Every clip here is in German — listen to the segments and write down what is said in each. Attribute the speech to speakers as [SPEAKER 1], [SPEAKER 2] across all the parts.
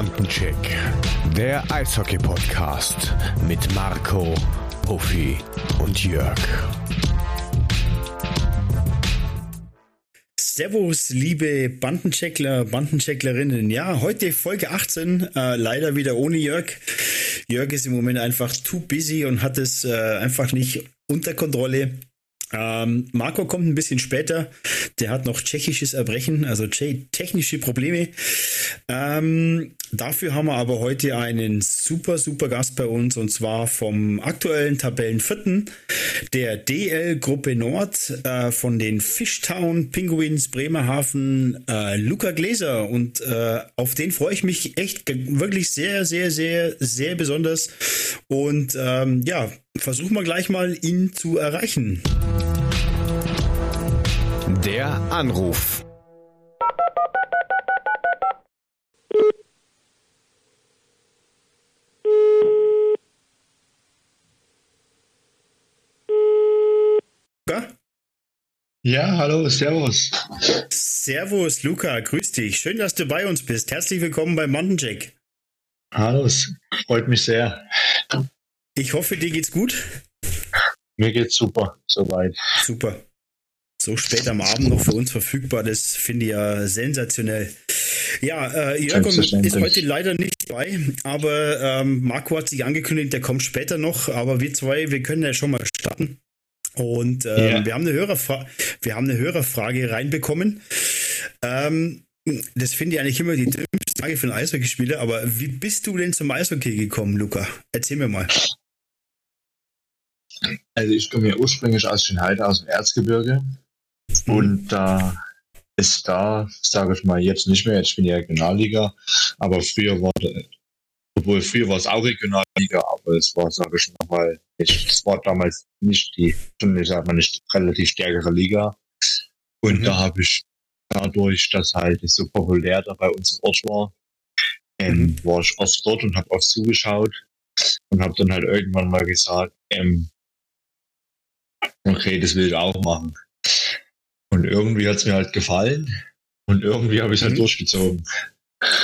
[SPEAKER 1] Bandencheck, der Eishockey-Podcast mit Marco, Puffy und Jörg.
[SPEAKER 2] Servus, liebe Bandencheckler, Bandenchecklerinnen. Ja, heute Folge 18, äh, leider wieder ohne Jörg. Jörg ist im Moment einfach too busy und hat es äh, einfach nicht unter Kontrolle. Ähm, Marco kommt ein bisschen später. Der hat noch tschechisches Erbrechen, also technische Probleme. Ähm, dafür haben wir aber heute einen super, super Gast bei uns und zwar vom aktuellen Tabellenvierten der DL-Gruppe Nord äh, von den Fishtown Penguins Bremerhaven, äh, Luca Gläser. Und äh, auf den freue ich mich echt wirklich sehr, sehr, sehr, sehr besonders. Und ähm, ja, versuchen wir gleich mal, ihn zu erreichen.
[SPEAKER 1] Der Anruf.
[SPEAKER 3] Ja, hallo, servus.
[SPEAKER 2] Servus, Luca, grüß dich. Schön, dass du bei uns bist. Herzlich willkommen bei Mountainjack.
[SPEAKER 3] Hallo, es freut mich sehr.
[SPEAKER 2] Ich hoffe, dir geht's gut.
[SPEAKER 3] Mir geht's super, soweit.
[SPEAKER 2] Super. So spät am Abend noch für uns verfügbar, das finde ich ja sensationell. Ja, äh, Jörg ist heute leider nicht dabei, aber ähm, Marco hat sich angekündigt, der kommt später noch, aber wir zwei, wir können ja schon mal starten. Und ähm, yeah. wir, haben eine Hörerfra wir haben eine Hörerfrage reinbekommen. Ähm, das finde ich eigentlich immer die dümmste Frage für einen Eishockeyspieler, aber wie bist du denn zum Eishockey gekommen, Luca? Erzähl mir mal.
[SPEAKER 3] Also ich komme ja ursprünglich aus Schönheide, aus dem Erzgebirge. Mhm. Und da äh, ist da, sage ich mal, jetzt nicht mehr, jetzt bin ich Regionalliga, aber früher war, obwohl früher war es auch Regionalliga, aber es war, sage ich mal, es war damals nicht die, ich sag mal, nicht relativ stärkere Liga. Und mhm. da habe ich dadurch, dass halt so populär da bei uns im Ort war, ähm, mhm. war ich oft dort und habe oft zugeschaut und habe dann halt irgendwann mal gesagt, ähm, okay, das will ich auch machen. Und irgendwie hat es mir halt gefallen und irgendwie habe ich es halt mhm. durchgezogen.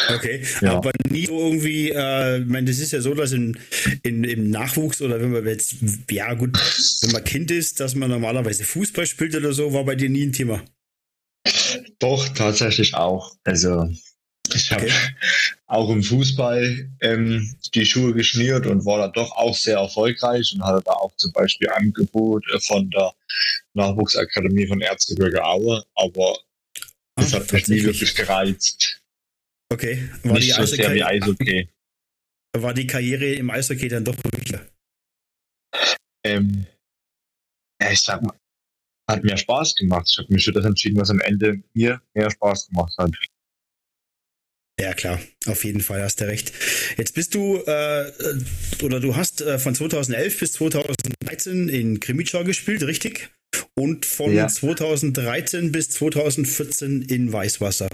[SPEAKER 2] Okay, ja. aber nie irgendwie, äh, ich meine, das ist ja so, dass in, in, im Nachwuchs oder wenn man jetzt, ja gut, wenn man Kind ist, dass man normalerweise Fußball spielt oder so, war bei dir nie ein Thema.
[SPEAKER 3] Doch, tatsächlich auch. Also ich habe okay. auch im Fußball ähm, die Schuhe geschmiert und war da doch auch sehr erfolgreich und hatte da auch zum Beispiel Angebot von der Nachwuchsakademie von Erzgebirge Aue, aber das Ach, hat mich nie wirklich gereizt.
[SPEAKER 2] Okay,
[SPEAKER 3] war Nicht die so sehr wie Eishockey.
[SPEAKER 2] War die Karriere im Eishockey dann doch wichtiger?
[SPEAKER 3] Ähm, ich sag mal, hat mir Spaß gemacht. Ich habe mich für das entschieden, was am Ende mir mehr Spaß gemacht hat.
[SPEAKER 2] Ja, klar, auf jeden Fall hast du recht. Jetzt bist du, äh, oder du hast äh, von 2011 bis 2013 in Krimitschau gespielt, richtig? Und von ja. 2013 bis 2014 in Weißwasser.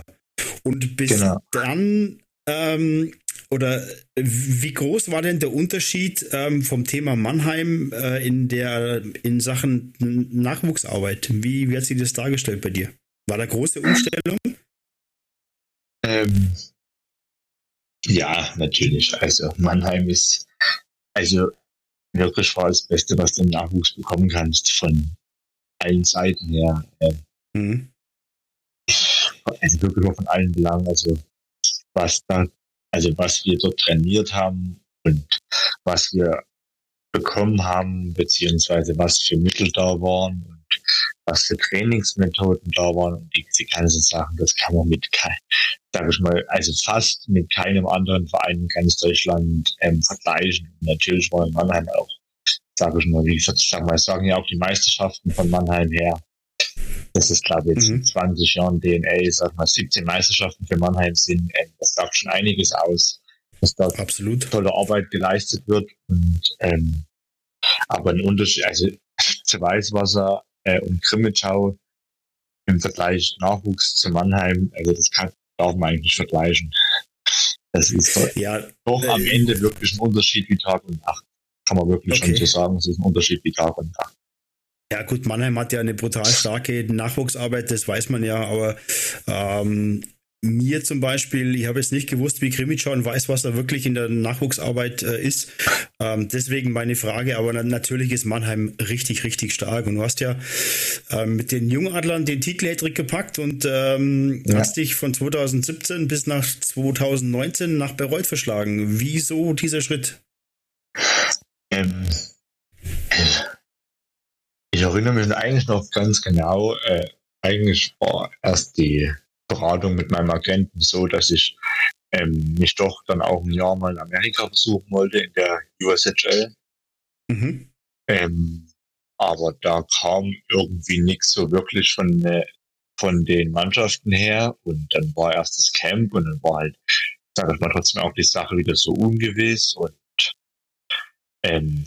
[SPEAKER 2] Und bis genau. dann, ähm, oder wie groß war denn der Unterschied ähm, vom Thema Mannheim äh, in der in Sachen Nachwuchsarbeit? Wie, wie hat sich das dargestellt bei dir? War da große Umstellung?
[SPEAKER 3] Ähm, ja, natürlich. Also Mannheim ist also wirklich war das Beste, was du im Nachwuchs bekommen kannst von allen Seiten her. Mhm. Also wirklich von allen Belangen. Also was da, also was wir dort trainiert haben und was wir bekommen haben, beziehungsweise was für Mittel da waren und was für Trainingsmethoden da waren und diese ganzen Sachen, das kann man mit, sag ich mal, also fast mit keinem anderen Verein in ganz Deutschland ähm, vergleichen. Natürlich war in Mannheim auch, sage ich mal, wie gesagt, sag mal, sagen ja auch die Meisterschaften von Mannheim her. Das ist, glaube ich, jetzt mhm. in 20 Jahren DNA, sag mal, 17 Meisterschaften für Mannheim sind, ähm, das sagt schon einiges aus, dass da Absolut. tolle Arbeit geleistet wird. Und ähm, aber ein Unterschied, also zu Weißwasser äh, und Grimmitschau im Vergleich Nachwuchs zu Mannheim, also das kann, darf man eigentlich nicht vergleichen. Das ist ja, doch am äh, Ende wirklich ein Unterschied wie Tag und Nacht. Kann man wirklich okay. schon so sagen, es ist ein Unterschied wie Tag und Nacht.
[SPEAKER 2] Ja gut, Mannheim hat ja eine brutal starke Nachwuchsarbeit, das weiß man ja, aber ähm, mir zum Beispiel, ich habe jetzt nicht gewusst, wie Krimitschau weiß, was da wirklich in der Nachwuchsarbeit äh, ist. Ähm, deswegen meine Frage, aber natürlich ist Mannheim richtig, richtig stark. Und du hast ja ähm, mit den Jungadlern den Titel Hattrick gepackt und ähm, ja. hast dich von 2017 bis nach 2019 nach Bereut verschlagen. Wieso dieser Schritt?
[SPEAKER 3] Ähm, ich erinnere mich eigentlich noch ganz genau, äh, eigentlich war erst die Beratung mit meinem Agenten so, dass ich ähm, mich doch dann auch ein Jahr mal in Amerika besuchen wollte, in der USHL. Mhm. Ähm, aber da kam irgendwie nichts so wirklich von, äh, von den Mannschaften her. Und dann war erst das Camp und dann war halt, sag ich mal, trotzdem auch die Sache wieder so ungewiss. Und ähm,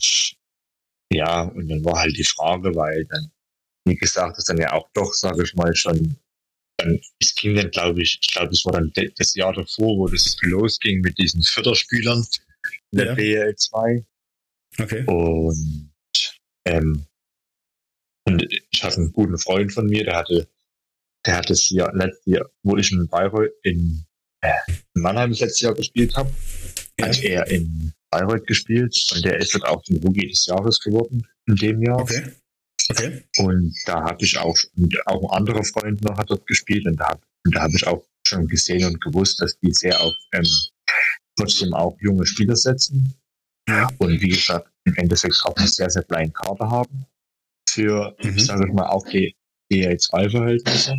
[SPEAKER 3] ja, und dann war halt die Frage, weil dann, wie gesagt, ist dann ja auch doch, sage ich mal, schon dann, es ging dann, glaube ich, ich glaube, es war dann das Jahr davor, wo das losging mit diesen Förderspielern in der ja. BL 2.
[SPEAKER 2] Okay.
[SPEAKER 3] Und, ähm, und ich hatte einen guten Freund von mir, der hatte, der hat das Jahr, letztes Jahr, wo ich in Bayreuth, in, äh, in Mannheim das letzte Jahr gespielt habe, ja. hat er in Bayreuth gespielt und der ist dort auch zum Rookie des Jahres geworden in dem Jahr.
[SPEAKER 2] Okay. Okay.
[SPEAKER 3] Und da habe ich auch, und auch ein anderer Freund noch hat dort gespielt und da, und da habe ich auch schon gesehen und gewusst, dass die sehr auf ähm, trotzdem auch junge Spieler setzen. Ja. Und wie gesagt, im Endeffekt auch eine sehr, sehr kleine Karte haben für, mhm. ich sage mal, auch die EA2-Verhältnisse.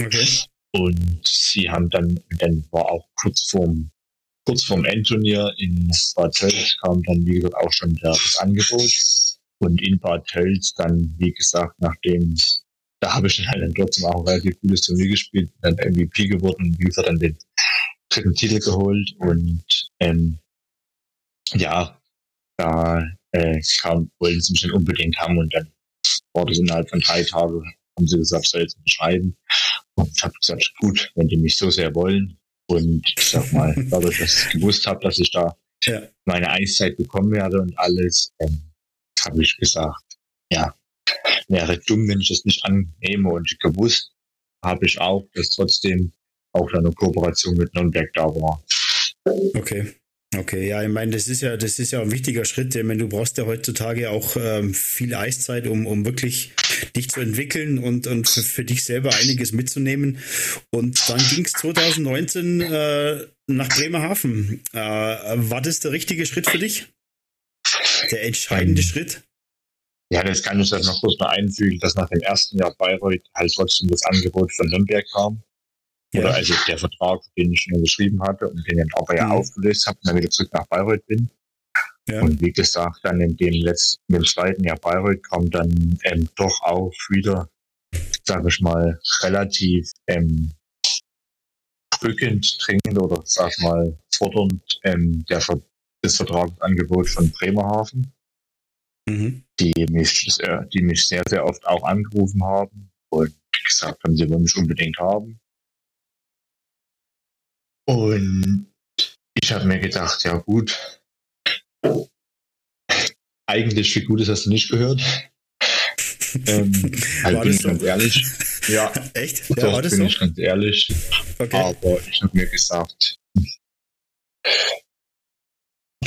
[SPEAKER 3] Okay. Und sie haben dann, dann war auch kurz vorm, kurz vorm Endturnier in Bad Tölz kam dann, wie gesagt, auch schon das Angebot und in Bad Tölz dann, wie gesagt, nachdem, da habe ich dann halt dann trotzdem auch ein relativ gutes Turnier gespielt, dann MVP geworden und wie gesagt dann den dritten Titel geholt und ähm, ja, da äh, kam, wollten sie mich dann unbedingt haben und dann war das innerhalb von drei Tagen, haben sie gesagt, soll jetzt unterschreiben. Und ich habe gesagt, gut, wenn die mich so sehr wollen und ich sag mal, dadurch, dass ich gewusst habe, dass ich da ja. meine Eiszeit bekommen werde und alles, ähm, habe ich gesagt, ja, wäre dumm, wenn ich das nicht annehme. Und gewusst habe ich auch, dass trotzdem auch eine Kooperation mit Nürnberg da war.
[SPEAKER 2] Okay. Okay, ja, ich meine, das ist ja, das ist ja ein wichtiger Schritt. Ich meine, du brauchst ja heutzutage auch ähm, viel Eiszeit, um, um wirklich dich zu entwickeln und, und für, für dich selber einiges mitzunehmen. Und dann ging es 2019 äh, nach Bremerhaven. Äh, war das der richtige Schritt für dich? Der entscheidende ähm, Schritt?
[SPEAKER 3] Ja, das kann ich dann noch kurz mal einfügen, dass nach dem ersten Jahr Bayreuth halt trotzdem das Angebot von Nürnberg kam. Ja. Oder also der Vertrag, den ich schon geschrieben hatte und den ich aber ja mhm. aufgelöst habe und dann wieder zurück nach Bayreuth bin. Ja. Und wie gesagt, dann in dem letzten, im zweiten Jahr Bayreuth kam dann ähm, doch auch wieder, sage ich mal, relativ ähm, drückend, dringend oder sag mal fordernd ähm, der, das Vertragsangebot von Bremerhaven, mhm. die, mich, die mich sehr, sehr oft auch angerufen haben und gesagt haben, sie wollen mich unbedingt haben. Und ich habe mir gedacht, ja gut, eigentlich viel Gutes hast du nicht gehört. ähm, halt war bin ich so? ganz ehrlich. Ja,
[SPEAKER 2] echt?
[SPEAKER 3] Ja, doch, bin so? ich ganz ehrlich. Okay. Aber ich habe mir gesagt,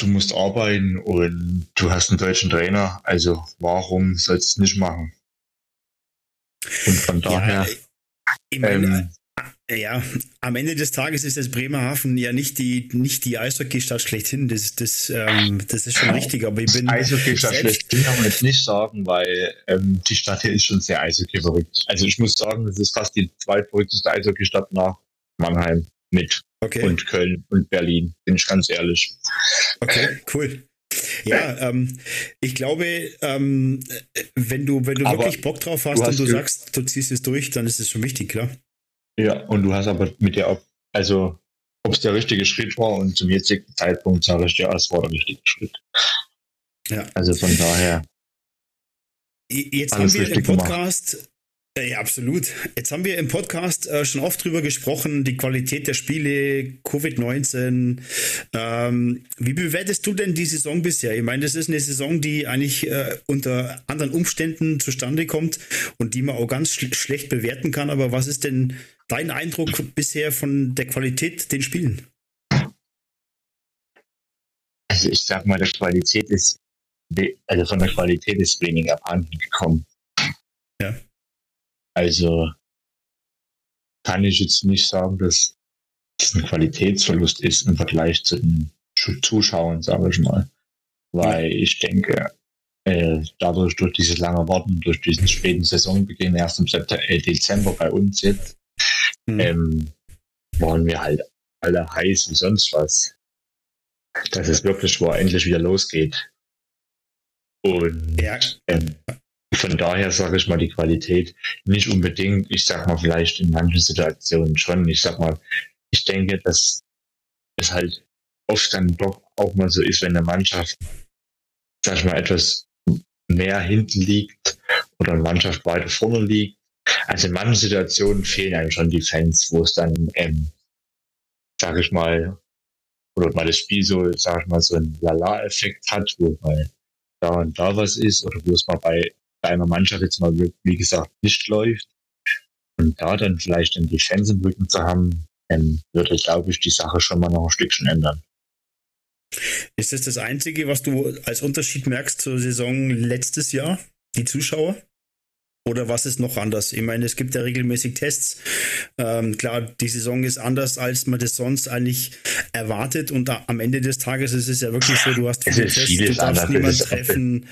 [SPEAKER 3] du musst arbeiten und du hast einen deutschen Trainer, also warum sollst du es nicht machen? Und von daher.
[SPEAKER 2] Ja, ich meine, ähm, äh, ja, am Ende des Tages ist das Bremerhaven ja nicht die, nicht die Eishockeystadt schlechthin. Das, das, ähm, das ist schon richtig. Aber ich bin.
[SPEAKER 3] Eishockeystadt schlechthin kann man jetzt nicht sagen, weil ähm, die Stadt hier ist schon sehr Eishockey verrückt. Also ich muss sagen, das ist fast die zweitverrückteste Eishockeystadt nach Mannheim mit okay. und Köln und Berlin, bin ich ganz ehrlich.
[SPEAKER 2] Okay, cool. Ja, ähm, ich glaube, ähm, wenn du, wenn du aber wirklich Bock drauf hast, hast und du sagst, du ziehst es durch, dann ist es schon wichtig, klar.
[SPEAKER 3] Ja, und du hast aber mit der, also ob es der richtige Schritt war und zum jetzigen Zeitpunkt sage ich dir, es war der richtige Schritt. Ja. Also von daher.
[SPEAKER 2] Jetzt haben wir im Podcast, Ja, absolut. Jetzt haben wir im Podcast äh, schon oft drüber gesprochen, die Qualität der Spiele, Covid-19. Ähm, wie bewertest du denn die Saison bisher? Ich meine, das ist eine Saison, die eigentlich äh, unter anderen Umständen zustande kommt und die man auch ganz sch schlecht bewerten kann. Aber was ist denn dein Eindruck bisher von der Qualität den Spielen?
[SPEAKER 3] Also ich sag mal, der Qualität ist, also von der Qualität ist weniger abhanden gekommen.
[SPEAKER 2] Ja.
[SPEAKER 3] Also kann ich jetzt nicht sagen, dass es ein Qualitätsverlust ist im Vergleich zu den Zuschauern, sage ich mal. Weil ich denke, äh, dadurch, durch dieses lange Warten, durch diesen späten Saisonbeginn, erst im September, äh, Dezember bei uns jetzt, mhm. ähm, waren wir halt alle heiß wie sonst was. Dass es wirklich war, endlich wieder losgeht. Und ja. ähm, von daher sage ich mal, die Qualität nicht unbedingt, ich sag mal vielleicht in manchen Situationen schon. Ich sag mal, ich denke, dass es halt oft dann doch auch mal so ist, wenn eine Mannschaft, sag ich mal, etwas mehr hinten liegt oder eine Mannschaft weiter vorne liegt. Also in manchen Situationen fehlen einem schon die Fans, wo es dann, ähm, sag ich mal, oder mal das Spiel so, sag ich mal, so einen Lala-Effekt hat, wo mal da und da was ist, oder wo es mal bei bei einer Mannschaft jetzt mal, wie gesagt, nicht läuft und da dann vielleicht dann die Fans im Rücken zu haben, dann würde, glaube ich, die Sache schon mal noch ein Stückchen ändern.
[SPEAKER 2] Ist das das Einzige, was du als Unterschied merkst zur Saison letztes Jahr, die Zuschauer? Oder was ist noch anders? Ich meine, es gibt ja regelmäßig Tests. Ähm, klar, die Saison ist anders, als man das sonst eigentlich erwartet. Und am Ende des Tages ist es ja wirklich so, du hast viele Tests, du darfst niemanden treffen.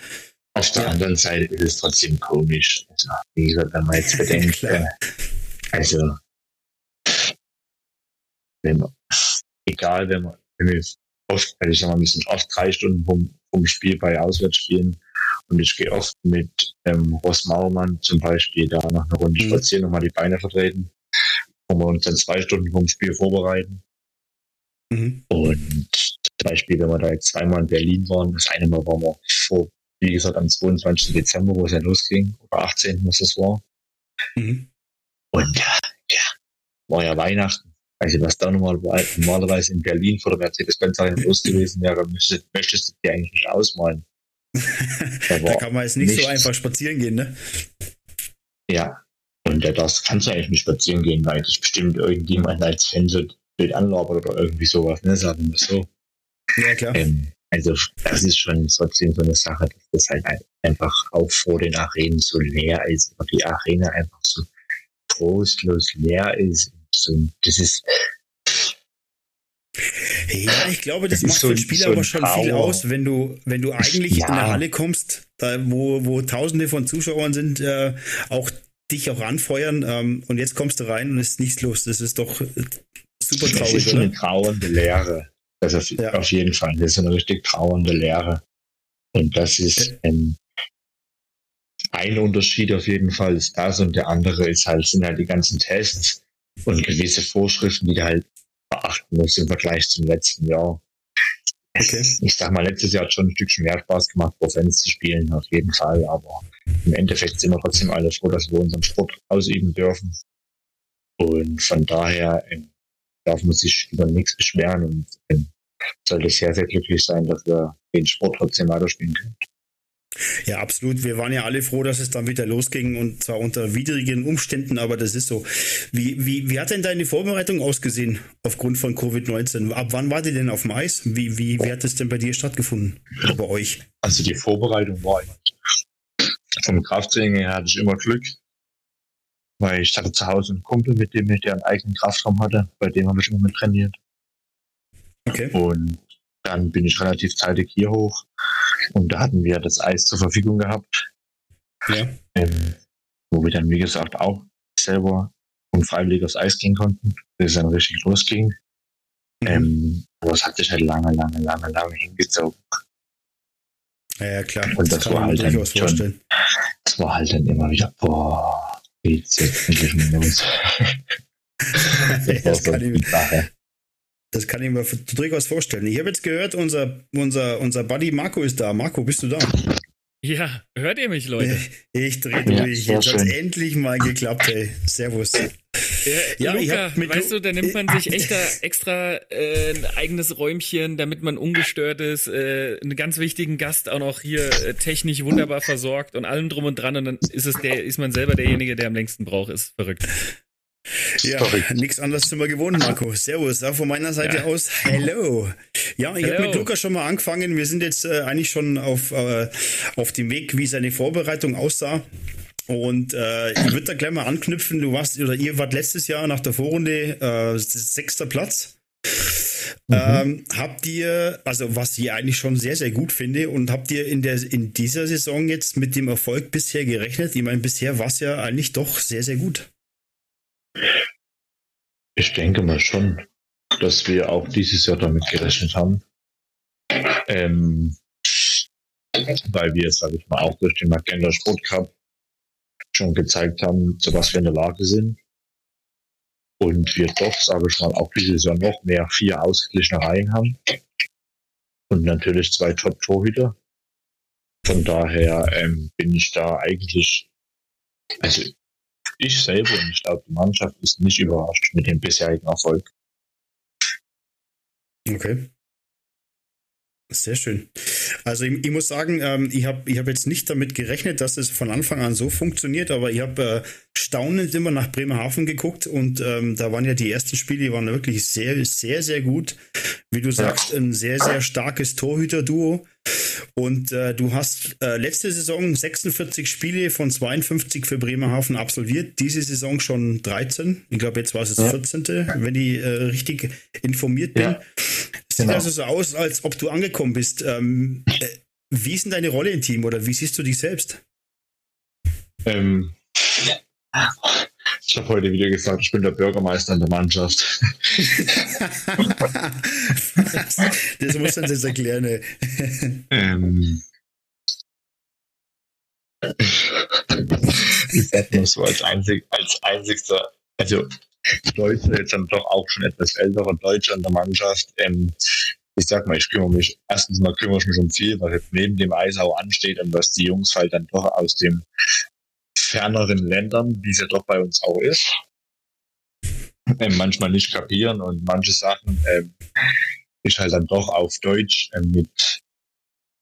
[SPEAKER 3] Auf der anderen Seite ist es trotzdem komisch. Also, wie gesagt, wenn man jetzt bedenkt, also, wenn man, egal, wenn man, wenn wir oft, also ich sag mal, wir sind oft drei Stunden vom, vom Spiel bei Auswärtsspielen und ich gehe oft mit ähm, Ross Mauermann zum Beispiel da noch eine Runde mhm. spazieren, nochmal die Beine vertreten, wo wir uns dann zwei Stunden vom Spiel vorbereiten. Mhm. Und zum Beispiel, wenn wir da jetzt zweimal in Berlin waren, das eine Mal waren wir vor wie gesagt, am 22. Dezember, wo es ja losging, oder 18. was das war. Mhm. Und ja, war ja Weihnachten. Also was da normal, normalerweise in Berlin vor der Mercedes-Benz los gewesen wäre, möchtest, möchtest du dir eigentlich nicht ausmalen.
[SPEAKER 2] Da, da kann man jetzt nicht nichts. so einfach spazieren gehen, ne?
[SPEAKER 3] Ja. Und das kannst du eigentlich nicht spazieren gehen, weil das bestimmt irgendjemand als Fan so Bild anlabert oder irgendwie sowas, ne? Sagen wir so.
[SPEAKER 2] Ja, klar.
[SPEAKER 3] Ähm, also das ist schon trotzdem so eine Sache, dass das halt einfach auch vor den Arenen so leer ist, oder die Arena einfach so trostlos leer ist. So, das ist
[SPEAKER 2] ja, ich glaube, das, das macht so, für Spieler so aber schon Trauer. viel aus, wenn du, wenn du eigentlich ja. in der Halle kommst, da, wo, wo Tausende von Zuschauern sind, äh, auch dich auch anfeuern ähm, und jetzt kommst du rein und es ist nichts los. Das ist doch super traurig. Das
[SPEAKER 3] ist so eine trauernde Leere. Das auf, ja. auf jeden Fall. Das ist eine richtig trauernde Lehre. Und das ist ähm, ein Unterschied auf jeden Fall ist das und der andere ist halt, sind halt die ganzen Tests und gewisse Vorschriften, die du halt beachten musst im Vergleich zum letzten Jahr. Okay. Ich sag mal, letztes Jahr hat schon ein Stückchen mehr Spaß gemacht, Fans zu spielen, auf jeden Fall. Aber im Endeffekt sind wir trotzdem alle froh, dass wir unseren Sport ausüben dürfen. Und von daher ähm, darf man sich über nichts beschweren und ähm, sollte sehr, sehr glücklich sein, dass wir den Sport trotzdem weiterspielen können.
[SPEAKER 2] Ja, absolut. Wir waren ja alle froh, dass es dann wieder losging und zwar unter widrigen Umständen, aber das ist so. Wie, wie, wie hat denn deine Vorbereitung ausgesehen aufgrund von Covid-19? Ab wann war die denn auf dem Eis? Wie, wie, wie hat es denn bei dir stattgefunden? Oder bei euch?
[SPEAKER 3] Also die Vorbereitung war vom Krafttraining her hatte ich immer Glück, weil ich hatte zu Hause einen Kumpel, mit dem ich der einen eigenen Kraftraum hatte, bei dem habe ich immer mit trainiert. Okay. Und dann bin ich relativ zeitig hier hoch und da hatten wir das Eis zur Verfügung gehabt. Ja. Ähm, wo wir dann, wie gesagt, auch selber und freiwillig aufs Eis gehen konnten, bis es dann richtig losging. Mhm. Ähm, aber es hat sich halt lange, lange, lange, lange hingezogen.
[SPEAKER 2] Ja, ja klar.
[SPEAKER 3] Und das, das war halt dann schon, das war halt dann immer wieder, boah, geht's jetzt endlich mal los.
[SPEAKER 2] das, das kann ich, Sache. Das kann ich mir durchaus vorstellen. Ich habe jetzt gehört, unser, unser, unser Buddy Marco ist da. Marco, bist du da?
[SPEAKER 4] Ja, hört ihr mich, Leute?
[SPEAKER 2] Ich drehe durch. Ja, Jetzt hat endlich mal geklappt, ey. Servus.
[SPEAKER 4] Ja, ja Luca, weißt du, da nimmt man sich extra, extra äh, ein eigenes Räumchen, damit man ungestört ist, äh, einen ganz wichtigen Gast auch noch hier äh, technisch wunderbar versorgt und allem drum und dran und dann ist es der, ist man selber derjenige, der am längsten braucht, ist verrückt.
[SPEAKER 2] Ja, nichts anderes sind wir gewohnt, Marco. Servus, auch von meiner Seite ja. aus. Hello. Ja, ich habe mit Lukas schon mal angefangen. Wir sind jetzt äh, eigentlich schon auf, äh, auf dem Weg, wie seine Vorbereitung aussah. Und äh, ich würde da gleich mal anknüpfen. Du warst oder ihr wart letztes Jahr nach der Vorrunde äh, sechster Platz. Mhm. Ähm, habt ihr, also was ich eigentlich schon sehr, sehr gut finde, und habt ihr in, der, in dieser Saison jetzt mit dem Erfolg bisher gerechnet? Ich meine, bisher war es ja eigentlich doch sehr, sehr gut.
[SPEAKER 3] Ich denke mal schon, dass wir auch dieses Jahr damit gerechnet haben. Ähm, weil wir, sage ich mal, auch durch den Magenta Sport Cup schon gezeigt haben, zu was wir in der Lage sind. Und wir doch, sage ich mal, auch dieses Jahr noch mehr vier ausgeglichene Reihen haben. Und natürlich zwei Top-Torhüter. Von daher ähm, bin ich da eigentlich, also ich selber und ich glaube, die Mannschaft ist nicht überrascht mit dem bisherigen Erfolg.
[SPEAKER 2] Okay. Sehr schön. Also ich, ich muss sagen, ähm, ich habe ich hab jetzt nicht damit gerechnet, dass es von Anfang an so funktioniert, aber ich habe äh, staunend immer nach Bremerhaven geguckt und ähm, da waren ja die ersten Spiele, die waren wirklich sehr, sehr, sehr gut. Wie du sagst, ein sehr, sehr starkes Torhüter-Duo. Und äh, du hast äh, letzte Saison 46 Spiele von 52 für Bremerhaven absolviert. Diese Saison schon 13. Ich glaube, jetzt war es das 14., wenn ich äh, richtig informiert bin. Ja. Sieht genau. also so aus, als ob du angekommen bist. Ähm, äh, wie ist denn deine Rolle im Team oder wie siehst du dich selbst?
[SPEAKER 3] Ähm, ich habe heute wieder gesagt, ich bin der Bürgermeister in der Mannschaft.
[SPEAKER 2] das muss man jetzt erklären. Ey.
[SPEAKER 3] Ähm, ich nur so als, einzig, als einzigster, also Deutsche, jetzt dann doch auch schon etwas älterer Deutscher in der Mannschaft. Ähm, ich sag mal, ich kümmere mich, erstens mal kümmere ich mich um viel, was jetzt neben dem Eisau ansteht und was die Jungs halt dann doch aus den ferneren Ländern, wie es ja doch bei uns auch ist, ähm, manchmal nicht kapieren und manche Sachen ähm, ich halt dann doch auf Deutsch ähm, mit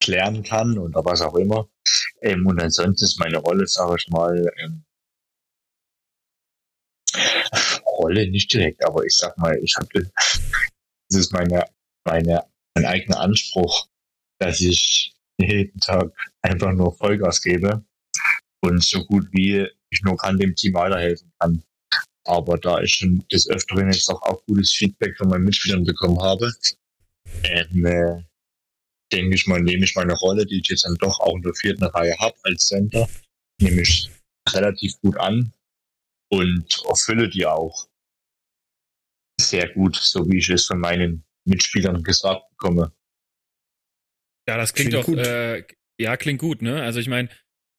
[SPEAKER 3] klären kann oder was auch immer. Ähm, und ansonsten ist meine Rolle, sage ich mal, ähm, Rolle nicht direkt, aber ich sag mal, ich habe, das ist meine, meine, mein eigener Anspruch, dass ich jeden Tag einfach nur Vollgas gebe und so gut wie ich nur kann dem Team weiterhelfen kann. Aber da ich schon des Öfteren jetzt auch, auch gutes Feedback von meinen Mitspielern bekommen habe, ähm, äh, denke ich mal, nehme ich meine Rolle, die ich jetzt dann doch auch in der vierten Reihe habe als Center, nehme ich relativ gut an und erfülle die auch sehr gut, so wie ich es von meinen Mitspielern gesagt bekomme.
[SPEAKER 4] Ja, das klingt, klingt doch, äh, ja, klingt gut, ne? Also ich meine,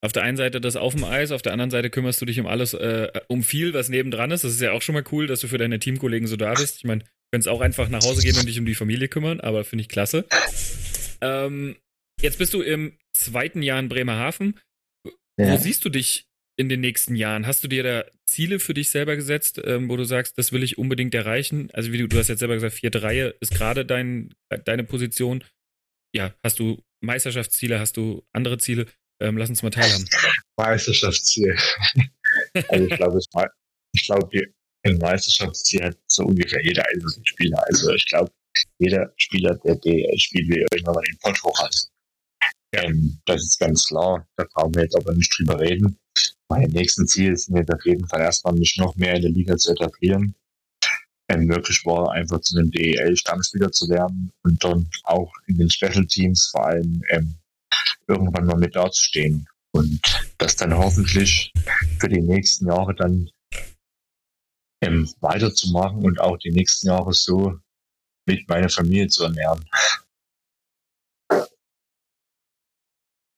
[SPEAKER 4] auf der einen Seite das auf dem Eis, auf der anderen Seite kümmerst du dich um alles, äh, um viel, was nebendran ist. Das ist ja auch schon mal cool, dass du für deine Teamkollegen so da bist. Ich meine, du könntest auch einfach nach Hause gehen und dich um die Familie kümmern, aber finde ich klasse. Ähm, jetzt bist du im zweiten Jahr in Bremerhaven. Ja. Wo siehst du dich in den nächsten Jahren? Hast du dir da Ziele für dich selber gesetzt, ähm, wo du sagst, das will ich unbedingt erreichen? Also wie du, du hast jetzt selber gesagt, vierte Reihe ist gerade dein, deine Position. Ja, hast du Meisterschaftsziele, hast du andere Ziele? Ähm, lass uns mal teilhaben.
[SPEAKER 3] Meisterschaftsziel. also ich glaube, ich glaube, ein Meisterschaftsziel hat so ungefähr jeder einzelne Spieler. Also ich glaube, jeder Spieler, der DL spielt, will irgendwann mal den Pott hoch hat. Ähm, das ist ganz klar. Da brauchen wir jetzt aber nicht drüber reden. Mein nächsten Ziel ist jetzt auf jeden Fall erstmal, mich noch mehr in der Liga zu etablieren. Ähm, möglich war, einfach zu einem DEL-Stammspieler zu werden und dann auch in den Special Teams vor allem ähm, irgendwann mal mit dazustehen und das dann hoffentlich für die nächsten Jahre dann ähm, weiterzumachen und auch die nächsten Jahre so mit meiner Familie zu ernähren.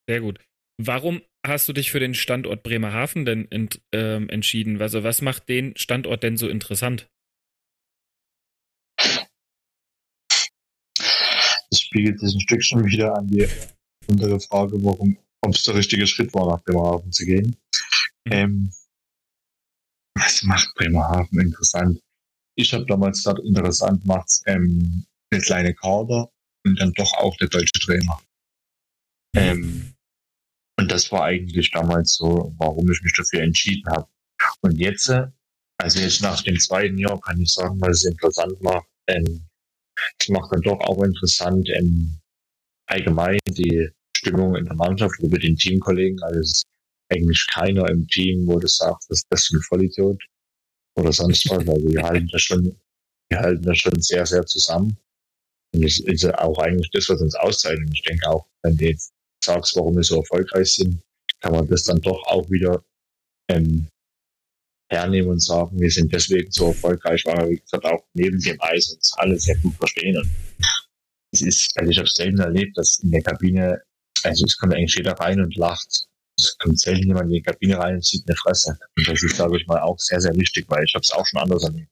[SPEAKER 4] Sehr gut. Warum hast du dich für den Standort Bremerhaven denn ent, ähm, entschieden? Also was macht den Standort denn so interessant?
[SPEAKER 3] Das spiegelt sich ein Stückchen wieder an die andere Frage, warum, ob es der richtige Schritt war, nach Bremerhaven zu gehen. Mhm. Ähm, was macht Bremerhaven interessant? Ich habe damals dort interessant gemacht, ähm, eine kleine Kader und dann doch auch der deutsche Trainer. Ähm, und das war eigentlich damals so, warum ich mich dafür entschieden habe. Und jetzt, also jetzt nach dem zweiten Jahr, kann ich sagen, was es interessant macht. Ähm, es macht dann doch auch interessant ähm, allgemein die Stimmung in der Mannschaft mit den Teamkollegen. Also es ist eigentlich keiner im Team, wo du sagst, das ist ein Vollidiot oder sonst was. Also wir halten das schon, wir halten das schon sehr, sehr zusammen. Und das ist auch eigentlich das, was uns auszeichnet. Ich denke auch, wenn du jetzt sagst, warum wir so erfolgreich sind, kann man das dann doch auch wieder ähm, hernehmen und sagen, wir sind deswegen so erfolgreich, weil wir, wie gesagt, auch neben dem Eis uns alle sehr gut verstehen. Und es ist, also ich habe selten erlebt, dass in der Kabine, also es kommt eigentlich jeder rein und lacht. Es kommt selten jemand in die Kabine rein und sieht eine Fresse. Und das ist, glaube ich, mal auch sehr, sehr wichtig, weil ich habe es auch schon anders erlebt.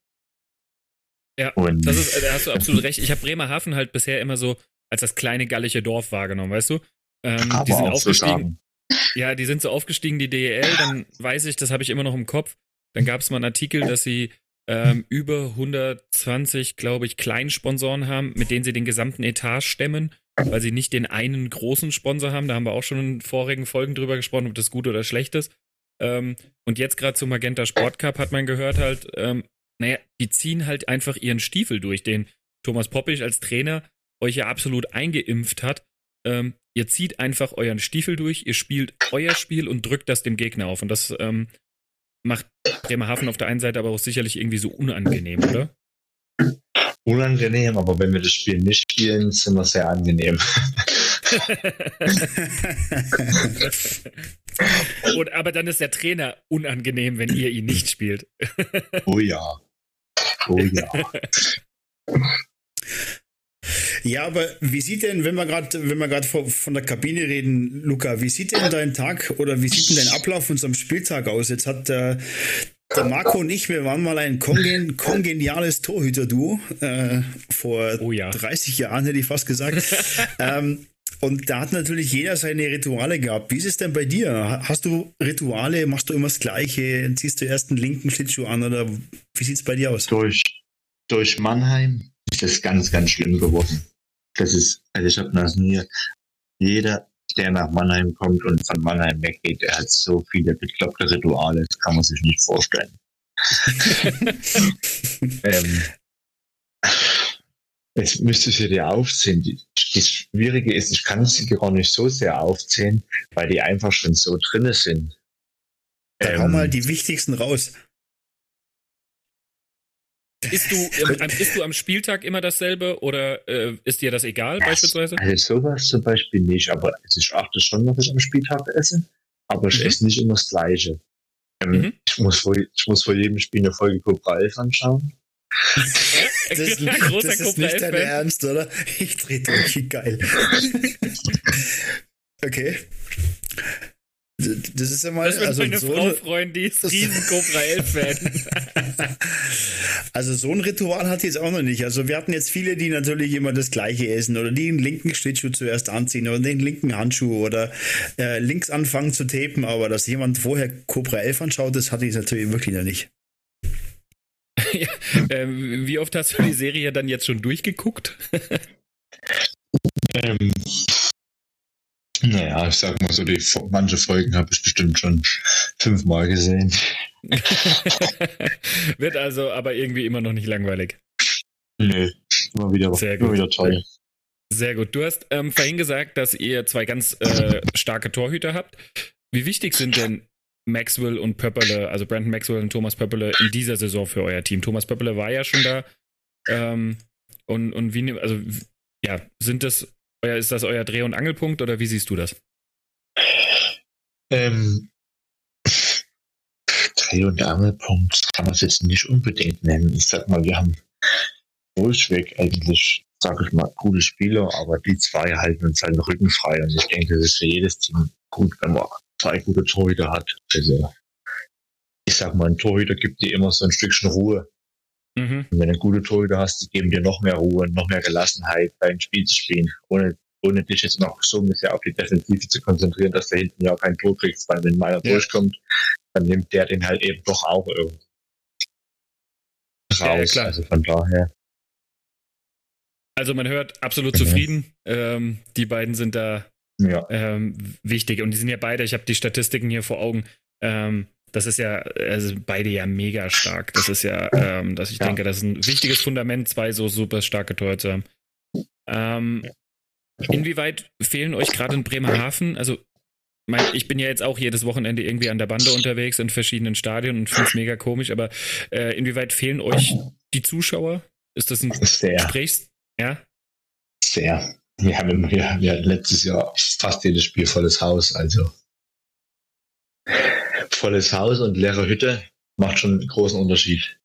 [SPEAKER 4] Ja, und das ist, da hast du absolut recht. Ich habe Bremerhaven halt bisher immer so als das kleine gallische Dorf wahrgenommen, weißt du? Ähm, die sind aufgestiegen. So ja, die sind so aufgestiegen, die DEL, dann weiß ich, das habe ich immer noch im Kopf. Dann gab es mal einen Artikel, dass sie ähm, über 120, glaube ich, Kleinsponsoren haben, mit denen sie den gesamten Etat stemmen, weil sie nicht den einen großen Sponsor haben. Da haben wir auch schon in vorigen Folgen drüber gesprochen, ob das gut oder schlecht ist. Ähm, und jetzt gerade zum Magenta Sport Cup hat man gehört halt, ähm, naja, die ziehen halt einfach ihren Stiefel durch, den Thomas Poppich als Trainer euch ja absolut eingeimpft hat. Ähm, ihr zieht einfach euren Stiefel durch, ihr spielt euer Spiel und drückt das dem Gegner auf. Und das ähm, macht Bremerhaven auf der einen Seite aber auch sicherlich irgendwie so unangenehm, oder?
[SPEAKER 3] Unangenehm, aber wenn wir das Spiel nicht spielen, sind wir sehr angenehm.
[SPEAKER 4] Und, aber dann ist der Trainer unangenehm, wenn ihr ihn nicht spielt.
[SPEAKER 3] oh ja. Oh ja.
[SPEAKER 2] Ja, aber wie sieht denn, wenn wir gerade, wenn wir gerade von der Kabine reden, Luca, wie sieht denn dein Tag oder wie sieht denn dein Ablauf unserem Spieltag aus? Jetzt hat äh, der Marco und ich, wir waren mal ein kongen kongeniales Torhüter-Duo äh, vor oh ja. 30 Jahren, hätte ich fast gesagt. ähm, und da hat natürlich jeder seine Rituale gehabt. Wie ist es denn bei dir? Hast du Rituale? Machst du immer das Gleiche? Ziehst du erst einen linken Schlittschuh an oder wie sieht es bei dir aus?
[SPEAKER 3] Durch, durch Mannheim ist es ganz, ganz schlimm geworden. Das ist, also ich habe das nie, jeder, der nach Mannheim kommt und von Mannheim weggeht, der hat so viele bekloppte Rituale, das kann man sich nicht vorstellen. ähm, Jetzt müsstest du dir aufzählen. Das Schwierige ist, ich kann sie gar nicht so sehr aufzählen, weil die einfach schon so drinne sind.
[SPEAKER 2] Dann ähm, hau mal die wichtigsten raus.
[SPEAKER 4] Ist du, ist du am Spieltag immer dasselbe oder äh, ist dir das egal das, beispielsweise?
[SPEAKER 3] Also sowas zum Beispiel nicht, aber ich achte schon, was ich am Spieltag esse, aber ich mhm. esse nicht immer das Gleiche. Ähm, mhm. ich, muss vor, ich muss vor jedem Spiel eine Folge Cobra 11 anschauen.
[SPEAKER 2] das, ist, das ist nicht dein Ernst, oder? Ich drehe durch, geil. okay. Das ist ja mal.
[SPEAKER 4] Das wird also meine so Frau freuen, die ist riesen Cobra 11-Fan.
[SPEAKER 2] also so ein Ritual hat jetzt auch noch nicht. Also wir hatten jetzt viele, die natürlich immer das gleiche essen oder die den linken Schlittschuh zuerst anziehen oder den linken Handschuh oder äh, links anfangen zu tapen, aber dass jemand vorher Cobra 11 anschaut, das hatte ich natürlich wirklich noch nicht.
[SPEAKER 4] ja, äh, wie oft hast du die Serie dann jetzt schon durchgeguckt?
[SPEAKER 3] ähm, naja, ich sag mal so, die manche Folgen habe ich bestimmt schon fünfmal gesehen.
[SPEAKER 4] Wird also aber irgendwie immer noch nicht langweilig.
[SPEAKER 3] Nö, immer wieder,
[SPEAKER 4] Sehr
[SPEAKER 3] immer wieder toll.
[SPEAKER 4] Sehr gut. Du hast ähm, vorhin gesagt, dass ihr zwei ganz äh, starke Torhüter habt. Wie wichtig sind denn Maxwell und Pöpperle, also Brandon Maxwell und Thomas Pöpperle in dieser Saison für euer Team? Thomas Pöpperle war ja schon da. Ähm, und, und wie, also, ja, sind das euer, ist das euer Dreh- und Angelpunkt oder wie siehst du das?
[SPEAKER 3] Ähm, Dreh- und Angelpunkt kann man es jetzt nicht unbedingt nennen. Ich sag mal, wir haben durchweg eigentlich, sag ich mal, coole Spieler, aber die zwei halten uns halt den Rücken frei. Und ich denke, das ist für jedes Team gut, wenn man zwei gute Torhüter hat. Also, ich sag mal, ein Torhüter gibt dir immer so ein Stückchen Ruhe. Mhm. Und wenn du gute Torhüter hast, die geben dir noch mehr Ruhe, noch mehr Gelassenheit, dein Spiel zu spielen, ohne ohne dich jetzt noch so sehr auf die Defensive zu konzentrieren, dass du hinten ja kein Tor kriegst, weil wenn meiner ja. durchkommt, dann nimmt der den halt eben doch auch irgendwie raus. Ja, also von daher.
[SPEAKER 4] Also man hört absolut mhm. zufrieden. Ähm, die beiden sind da ja. ähm, wichtig und die sind ja beide, ich habe die Statistiken hier vor Augen, ähm, das ist ja, also beide ja mega stark. Das ist ja, ähm, dass ich ja. denke, das ist ein wichtiges Fundament, zwei so super starke Tore zu haben. Ähm, inwieweit fehlen euch gerade in Bremerhaven? Also, mein, ich bin ja jetzt auch jedes Wochenende irgendwie an der Bande unterwegs in verschiedenen Stadien und finde es mega komisch, aber äh, inwieweit fehlen euch die Zuschauer? Ist das ein
[SPEAKER 3] Sehr.
[SPEAKER 4] Gesprächs... Ja?
[SPEAKER 3] Sehr. Wir haben, wir, wir hatten letztes Jahr fast jedes Spiel volles Haus, also volles Haus und leere Hütte macht schon einen großen Unterschied.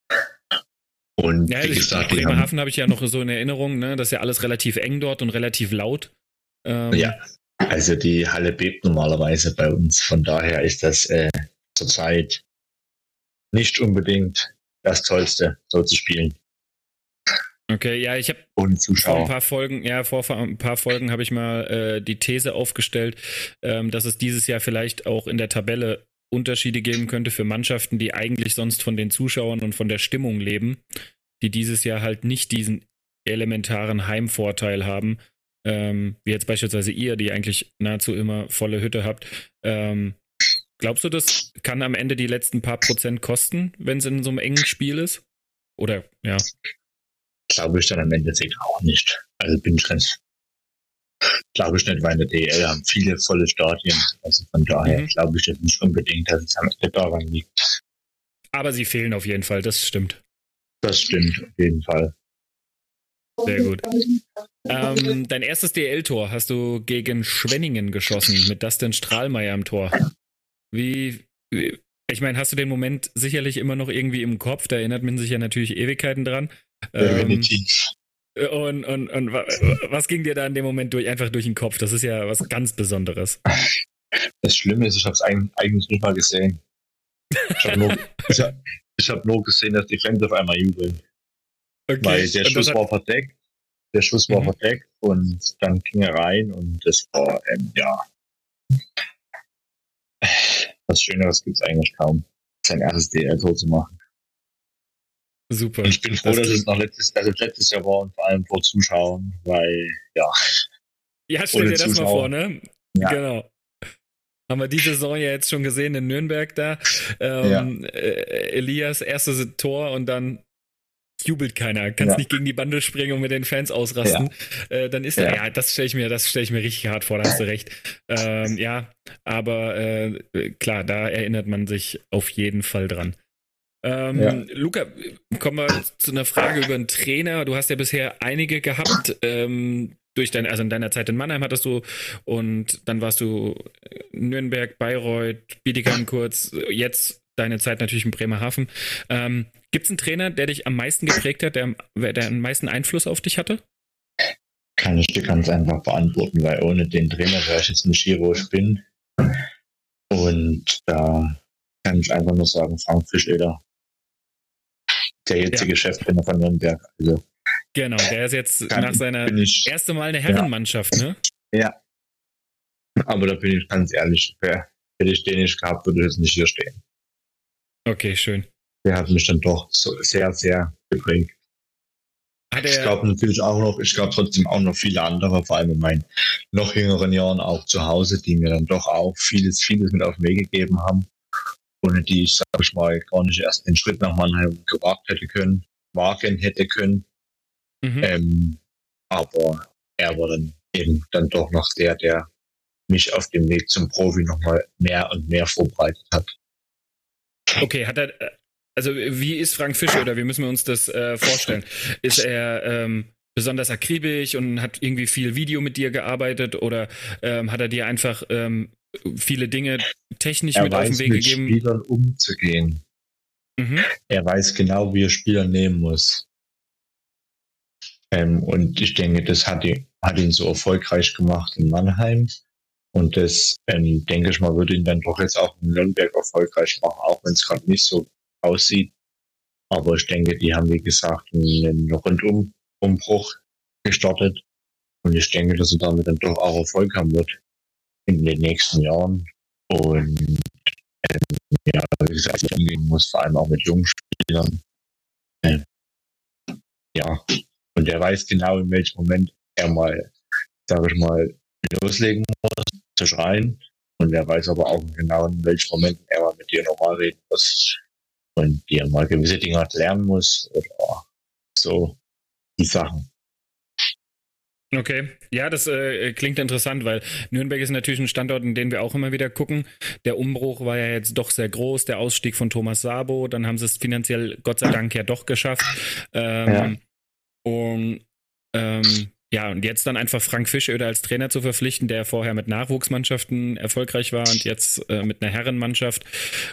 [SPEAKER 4] Und ja, wie gesagt, Bremerhaven habe ich ja noch so in Erinnerung, ne? Das ist ja alles relativ eng dort und relativ laut.
[SPEAKER 3] Ähm, ja, also die Halle bebt normalerweise bei uns. Von daher ist das äh, zurzeit nicht unbedingt das Tollste, so zu spielen.
[SPEAKER 4] Okay, ja, ich habe vor ein paar Folgen, ja, vor ein paar Folgen habe ich mal äh, die These aufgestellt, ähm, dass es dieses Jahr vielleicht auch in der Tabelle Unterschiede geben könnte für Mannschaften, die eigentlich sonst von den Zuschauern und von der Stimmung leben, die dieses Jahr halt nicht diesen elementaren Heimvorteil haben, ähm, wie jetzt beispielsweise ihr, die eigentlich nahezu immer volle Hütte habt. Ähm, glaubst du, das kann am Ende die letzten paar Prozent kosten, wenn es in so einem engen Spiel ist? Oder ja?
[SPEAKER 3] Glaube ich dann am Ende auch nicht. Also bin ich ganz glaube ich nicht, weil in der DL haben viele volle Stadien. Also von daher mhm. glaube ich nicht unbedingt, dass es am Ende daran liegt.
[SPEAKER 4] Aber sie fehlen auf jeden Fall, das stimmt.
[SPEAKER 3] Das stimmt, auf jeden Fall.
[SPEAKER 4] Sehr gut. Ähm, dein erstes DL-Tor hast du gegen Schwenningen geschossen mit Dustin Strahlmeier am Tor. Wie, wie ich meine, hast du den Moment sicherlich immer noch irgendwie im Kopf? Da erinnert man sich ja natürlich Ewigkeiten dran.
[SPEAKER 3] Definitiv.
[SPEAKER 4] Und, und, und was ging dir da in dem Moment durch, einfach durch den Kopf? Das ist ja was ganz Besonderes.
[SPEAKER 3] Das Schlimme ist, ich habe es eigentlich nicht mal gesehen. Ich habe nur, ich hab, ich hab nur gesehen, dass die Fans auf einmal jubeln. Okay. Weil der Schuss war verdeckt. Der Schuss war mhm. verdeckt und dann ging er rein und das war, ähm, ja. Was Schöneres gibt es eigentlich kaum, sein erstes DL-Tor zu machen.
[SPEAKER 4] Super.
[SPEAKER 3] Und ich bin froh, das dass es noch letztes, also letztes Jahr war und vor allem vor Zuschauern, weil, ja.
[SPEAKER 4] Ja, stell dir das Zuschauer. mal vor, ne? Ja. Genau. Haben wir die Saison ja jetzt schon gesehen in Nürnberg da. Ähm, ja. äh, Elias erstes Tor und dann jubelt keiner, kannst ja. nicht gegen die Bande springen und mit den Fans ausrasten, ja. äh, dann ist ja. ja, das stelle ich mir, das stelle ich mir richtig hart vor, da hast du recht. Ähm, ja, aber äh, klar, da erinnert man sich auf jeden Fall dran. Ähm, ja. Luca, kommen wir zu einer Frage über einen Trainer. Du hast ja bisher einige gehabt. Ähm, durch dein, also in deiner Zeit in Mannheim hattest du und dann warst du Nürnberg, Bayreuth, Bietigheim kurz, jetzt deine Zeit natürlich in Bremerhaven. Ähm, Gibt es einen Trainer, der dich am meisten geprägt hat, der, der am meisten Einfluss auf dich hatte?
[SPEAKER 3] Kann ich dir ganz einfach beantworten, weil ohne den Trainer wäre ich jetzt nicht hier, wo ich bin. Und da kann ich einfach nur sagen, Frank Fischeder der jetzige ja. Cheftrainer von Nürnberg. Also,
[SPEAKER 4] genau, der ist jetzt kann, nach seiner ich, erste Mal eine Herrenmannschaft,
[SPEAKER 3] ja.
[SPEAKER 4] ne?
[SPEAKER 3] Ja. Aber da bin ich ganz ehrlich, hätte ich den nicht gehabt, würde ich jetzt nicht hier stehen.
[SPEAKER 4] Okay, schön.
[SPEAKER 3] Der hat mich dann doch so sehr, sehr geprägt. ich glaube natürlich auch noch, ich glaube trotzdem auch noch viele andere, vor allem in meinen noch jüngeren Jahren auch zu Hause, die mir dann doch auch vieles, vieles mit auf den Weg gegeben haben ohne die ich, sage ich mal, gar nicht erst den Schritt nach Mannheim gewagt hätte können, wagen hätte können. Mhm. Ähm, aber er war dann eben dann doch noch der, der mich auf dem Weg zum Profi nochmal mehr und mehr vorbereitet hat.
[SPEAKER 4] Okay, hat er, also wie ist Frank Fischer oder wie müssen wir uns das äh, vorstellen? Ist er ähm, besonders akribisch und hat irgendwie viel Video mit dir gearbeitet oder ähm, hat er dir einfach ähm, viele Dinge technisch
[SPEAKER 3] er
[SPEAKER 4] mit auf den Weg mit gegeben.
[SPEAKER 3] Spielern umzugehen. Mhm. Er weiß genau, wie er Spieler nehmen muss. Ähm, und ich denke, das hat ihn, hat ihn so erfolgreich gemacht in Mannheim. Und das, ähm, denke ich mal, würde ihn dann doch jetzt auch in Nürnberg erfolgreich machen, auch wenn es gerade nicht so aussieht. Aber ich denke, die haben, wie gesagt, einen Rundumbruch gestartet. Und ich denke, dass er damit dann doch auch Erfolg haben wird in den nächsten Jahren. Und ähm, ja, wie gesagt, umgehen muss, vor allem auch mit jungen Spielern. Ähm, ja, und er weiß genau, in welchem Moment er mal, sage ich mal, loslegen muss, zu schreien. Und er weiß aber auch genau, in welchem Moment er mal mit dir normal reden muss und dir mal gewisse Dinge lernen muss oder so die Sachen.
[SPEAKER 4] Okay, ja, das äh, klingt interessant, weil Nürnberg ist natürlich ein Standort, in den wir auch immer wieder gucken. Der Umbruch war ja jetzt doch sehr groß, der Ausstieg von Thomas Sabo, dann haben sie es finanziell Gott sei Dank ja doch geschafft. Ähm, ja. Und ähm, ja, und jetzt dann einfach Frank Fischöder als Trainer zu verpflichten, der vorher mit Nachwuchsmannschaften erfolgreich war und jetzt äh, mit einer Herrenmannschaft.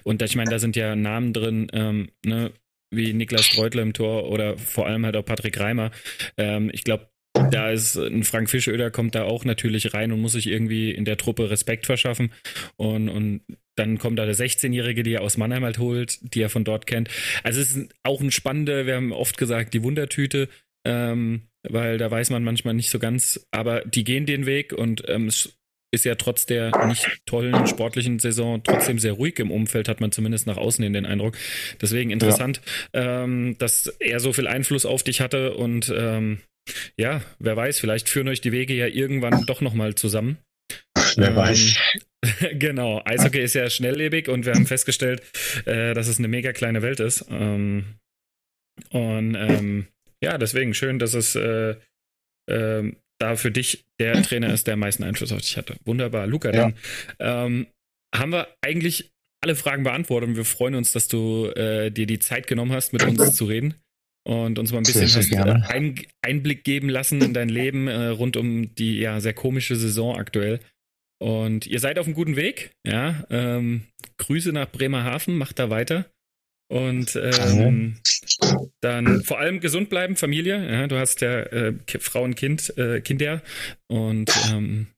[SPEAKER 4] Und ich meine, da sind ja Namen drin, ähm, ne, wie Niklas Streutler im Tor oder vor allem halt auch Patrick Reimer. Ähm, ich glaube, da ist ein Frank Fischöder kommt da auch natürlich rein und muss sich irgendwie in der Truppe Respekt verschaffen. Und, und dann kommt da der 16-Jährige, die er aus Mannheim halt holt, die er von dort kennt. Also es ist auch ein spannender, wir haben oft gesagt, die Wundertüte, ähm, weil da weiß man manchmal nicht so ganz, aber die gehen den Weg und ähm, es ist ja trotz der nicht tollen sportlichen Saison trotzdem sehr ruhig im Umfeld, hat man zumindest nach außen in den Eindruck. Deswegen interessant, ja. ähm, dass er so viel Einfluss auf dich hatte und ähm, ja, wer weiß, vielleicht führen euch die Wege ja irgendwann doch nochmal zusammen.
[SPEAKER 3] Wer ähm, weiß.
[SPEAKER 4] genau, Eishockey ist ja schnelllebig und wir haben festgestellt, äh, dass es eine mega kleine Welt ist. Ähm, und ähm, ja, deswegen schön, dass es äh, äh, da für dich der Trainer ist, der am meisten Einfluss auf dich hatte. Wunderbar. Luca, ja. dann ähm, haben wir eigentlich alle Fragen beantwortet und wir freuen uns, dass du äh, dir die Zeit genommen hast, mit uns zu reden und uns mal ein bisschen hast, ein, Einblick geben lassen in dein Leben äh, rund um die ja sehr komische Saison aktuell. Und ihr seid auf einem guten Weg, ja. Ähm, Grüße nach Bremerhaven, macht da weiter. Und ähm, dann vor allem gesund bleiben, Familie. Ja, du hast ja äh, Frau und Kind, äh, Kinder. Und ähm,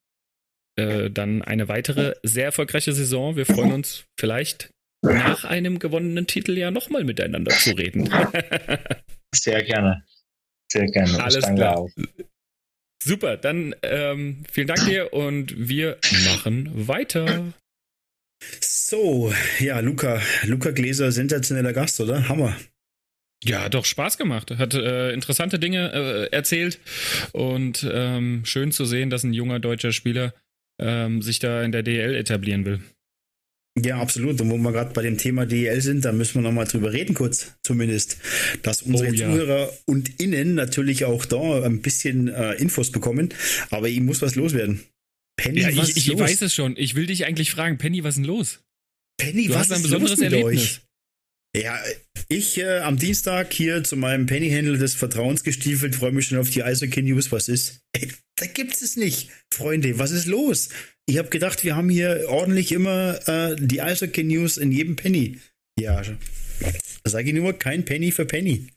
[SPEAKER 4] äh, dann eine weitere sehr erfolgreiche Saison. Wir freuen uns vielleicht nach einem gewonnenen Titel ja nochmal miteinander zu reden.
[SPEAKER 3] Sehr gerne. Sehr gerne.
[SPEAKER 4] Alles klar. Auch. Super, dann ähm, vielen Dank dir und wir machen weiter.
[SPEAKER 2] So, ja, Luca, Luca Gläser, sensationeller Gast, oder? Hammer.
[SPEAKER 4] Ja, doch Spaß gemacht. Hat äh, interessante Dinge äh, erzählt und ähm, schön zu sehen, dass ein junger deutscher Spieler ähm, sich da in der DL etablieren will.
[SPEAKER 2] Ja, absolut. Und wo wir gerade bei dem Thema DEL sind, da müssen wir nochmal drüber reden, kurz zumindest, dass unsere oh, ja. Zuhörer und Innen natürlich auch da ein bisschen äh, Infos bekommen. Aber ihm muss was loswerden.
[SPEAKER 4] Penny, ja, was ich, ich los? weiß es schon. Ich will dich eigentlich fragen, Penny, was ist denn los?
[SPEAKER 2] Penny, du was hast ein besonderes Erlebnis. Euch? Ja, ich äh, am Dienstag hier zu meinem Penny-Händler des Vertrauens gestiefelt, freue mich schon auf die Eishockey News. Was ist? Ey, da gibt es nicht. Freunde, was ist los? Ich habe gedacht, wir haben hier ordentlich immer äh, die Eishockey News in jedem Penny. Ja, sage ich nur, kein Penny für Penny.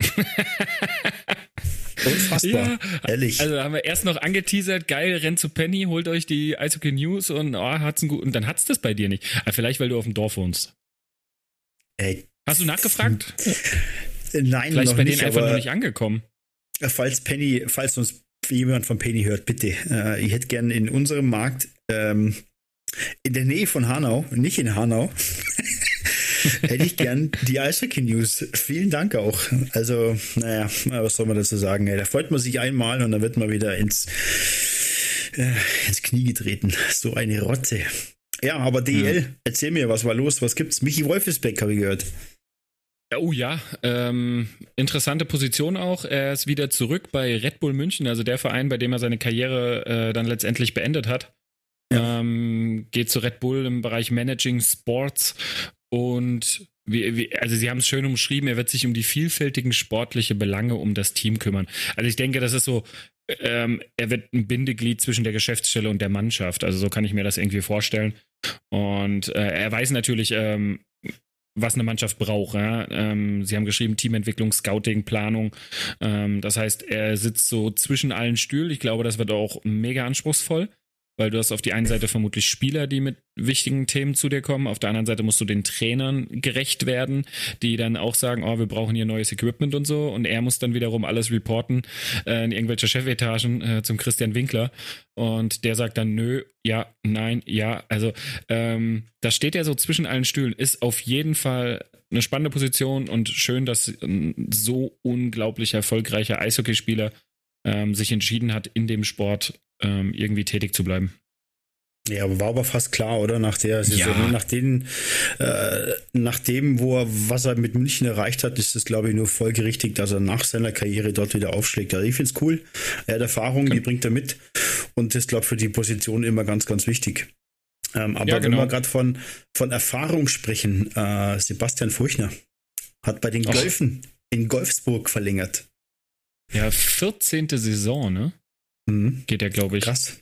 [SPEAKER 2] Unfassbar. Ja,
[SPEAKER 4] ehrlich. Also haben wir erst noch angeteasert, geil, rennt zu Penny, holt euch die Eishockey News und oh, hat's einen guten. Und dann hat's das bei dir nicht. Aber vielleicht, weil du auf dem Dorf wohnst. Ey, Hast du nachgefragt?
[SPEAKER 2] Nein,
[SPEAKER 4] Vielleicht noch bei denen einfach noch nicht angekommen.
[SPEAKER 2] Falls Penny, falls uns jemand von Penny hört, bitte. Äh, ich hätte gerne in unserem Markt ähm, in der Nähe von Hanau, nicht in Hanau, hätte ich gern die Eishockey News. Vielen Dank auch. Also, naja, was soll man dazu sagen? da freut man sich einmal und dann wird man wieder ins, äh, ins Knie getreten. So eine Rotze. Ja, aber DL, ja. erzähl mir, was war los? Was gibt's? Michi Wolfesbeck, habe ich gehört.
[SPEAKER 4] Oh ja, ähm, interessante Position auch. Er ist wieder zurück bei Red Bull München, also der Verein, bei dem er seine Karriere äh, dann letztendlich beendet hat. Ja. Ähm, geht zu Red Bull im Bereich Managing Sports und wie, wie, also sie haben es schön umschrieben, er wird sich um die vielfältigen sportliche Belange um das Team kümmern. Also ich denke, das ist so, ähm, er wird ein Bindeglied zwischen der Geschäftsstelle und der Mannschaft. Also so kann ich mir das irgendwie vorstellen. Und äh, er weiß natürlich, ähm, was eine Mannschaft braucht. Ja? Ähm, sie haben geschrieben Teamentwicklung, Scouting, Planung. Ähm, das heißt, er sitzt so zwischen allen Stühlen. Ich glaube, das wird auch mega anspruchsvoll. Weil du hast auf die einen Seite vermutlich Spieler, die mit wichtigen Themen zu dir kommen, auf der anderen Seite musst du den Trainern gerecht werden, die dann auch sagen, oh, wir brauchen hier neues Equipment und so. Und er muss dann wiederum alles reporten äh, in irgendwelche Chefetagen äh, zum Christian Winkler. Und der sagt dann nö, ja, nein, ja, also ähm, das steht ja so zwischen allen Stühlen, ist auf jeden Fall eine spannende Position und schön, dass ein so unglaublich erfolgreicher Eishockeyspieler ähm, sich entschieden hat, in dem Sport ähm, irgendwie tätig zu bleiben.
[SPEAKER 2] Ja, war aber fast klar, oder? Nach der Saison, ja. nach, den, äh, nach dem, wo er, was er mit München erreicht hat, ist es, glaube ich, nur folgerichtig, dass er nach seiner Karriere dort wieder aufschlägt. Also ich finde es cool. Er hat Erfahrung, die bringt er mit. Und das, glaube ich, für die Position immer ganz, ganz wichtig. Ähm, aber ja, genau. wenn wir gerade von, von Erfahrung sprechen, äh, Sebastian Furchner hat bei den Golfen in Golfsburg verlängert.
[SPEAKER 4] Ja, 14. Saison, ne? Mhm. Geht ja, glaube ich.
[SPEAKER 2] Krass.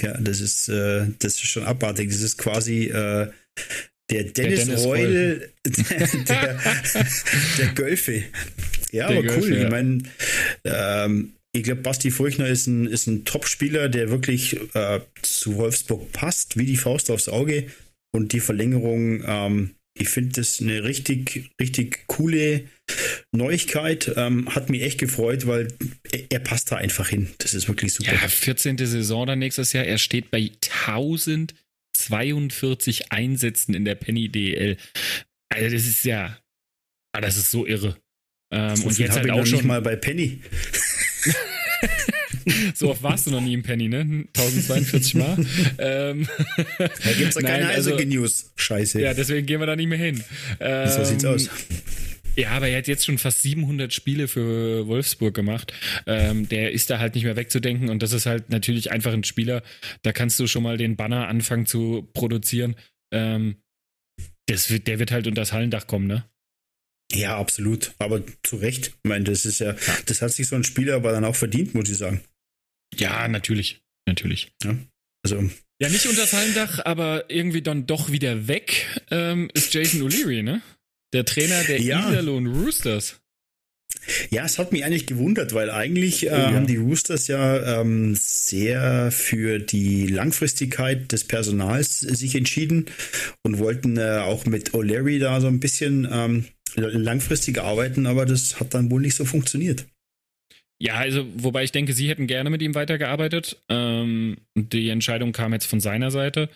[SPEAKER 2] Ja, das ist, äh, das ist schon abartig. Das ist quasi äh, der Dennis, der Reul der, der, der Gölfe. Ja, der aber Gölfe, cool. Ja. Ich meine, ähm, ich glaube, Basti Furchner ist ein, ist ein Top-Spieler, der wirklich äh, zu Wolfsburg passt, wie die Faust aufs Auge. Und die Verlängerung ähm, ich finde das eine richtig, richtig coole Neuigkeit. Ähm, hat mich echt gefreut, weil er, passt da einfach hin. Das ist wirklich super.
[SPEAKER 4] Ja, 14. Saison dann nächstes Jahr. Er steht bei 1042 Einsätzen in der Penny DL. Also, das ist ja, ah, das ist so irre.
[SPEAKER 2] Ähm, so und jetzt halt auch schon mal bei Penny.
[SPEAKER 4] so oft warst du noch nie im Penny, ne? 1042 Mal. ähm,
[SPEAKER 2] da gibt es ja keine also, News. Scheiße.
[SPEAKER 4] Ja, deswegen gehen wir da nicht mehr hin.
[SPEAKER 2] Ähm, so sieht's aus.
[SPEAKER 4] Ja, aber er hat jetzt schon fast 700 Spiele für Wolfsburg gemacht. Ähm, der ist da halt nicht mehr wegzudenken und das ist halt natürlich einfach ein Spieler. Da kannst du schon mal den Banner anfangen zu produzieren. Ähm, das wird, der wird halt unter das Hallendach kommen, ne?
[SPEAKER 2] Ja, absolut. Aber zu Recht. Ich meine, das ist ja, das hat sich so ein Spieler aber dann auch verdient, muss ich sagen.
[SPEAKER 4] Ja, natürlich. Natürlich.
[SPEAKER 2] Ja, also.
[SPEAKER 4] Ja, nicht unter das Hallendach, aber irgendwie dann doch wieder weg ähm, ist Jason O'Leary, ne? Der Trainer der ja. Iserlohn Roosters.
[SPEAKER 2] Ja, es hat mich eigentlich gewundert, weil eigentlich äh, oh, ja. haben die Roosters ja ähm, sehr für die Langfristigkeit des Personals sich entschieden und wollten äh, auch mit O'Leary da so ein bisschen ähm, langfristig arbeiten, aber das hat dann wohl nicht so funktioniert.
[SPEAKER 4] Ja, also wobei ich denke, sie hätten gerne mit ihm weitergearbeitet. Ähm, die Entscheidung kam jetzt von seiner Seite.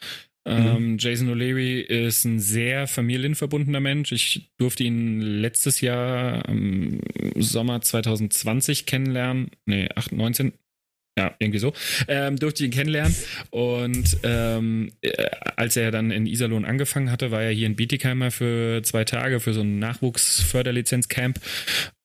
[SPEAKER 4] Ähm, mhm. Jason O'Leary ist ein sehr familienverbundener Mensch. Ich durfte ihn letztes Jahr im Sommer 2020 kennenlernen. Nee, 8, 19, ja, irgendwie so, ähm, durfte ihn kennenlernen. Und ähm, äh, als er dann in Iserlohn angefangen hatte, war er hier in Bietigheimer für zwei Tage für so ein Nachwuchsförderlizenzcamp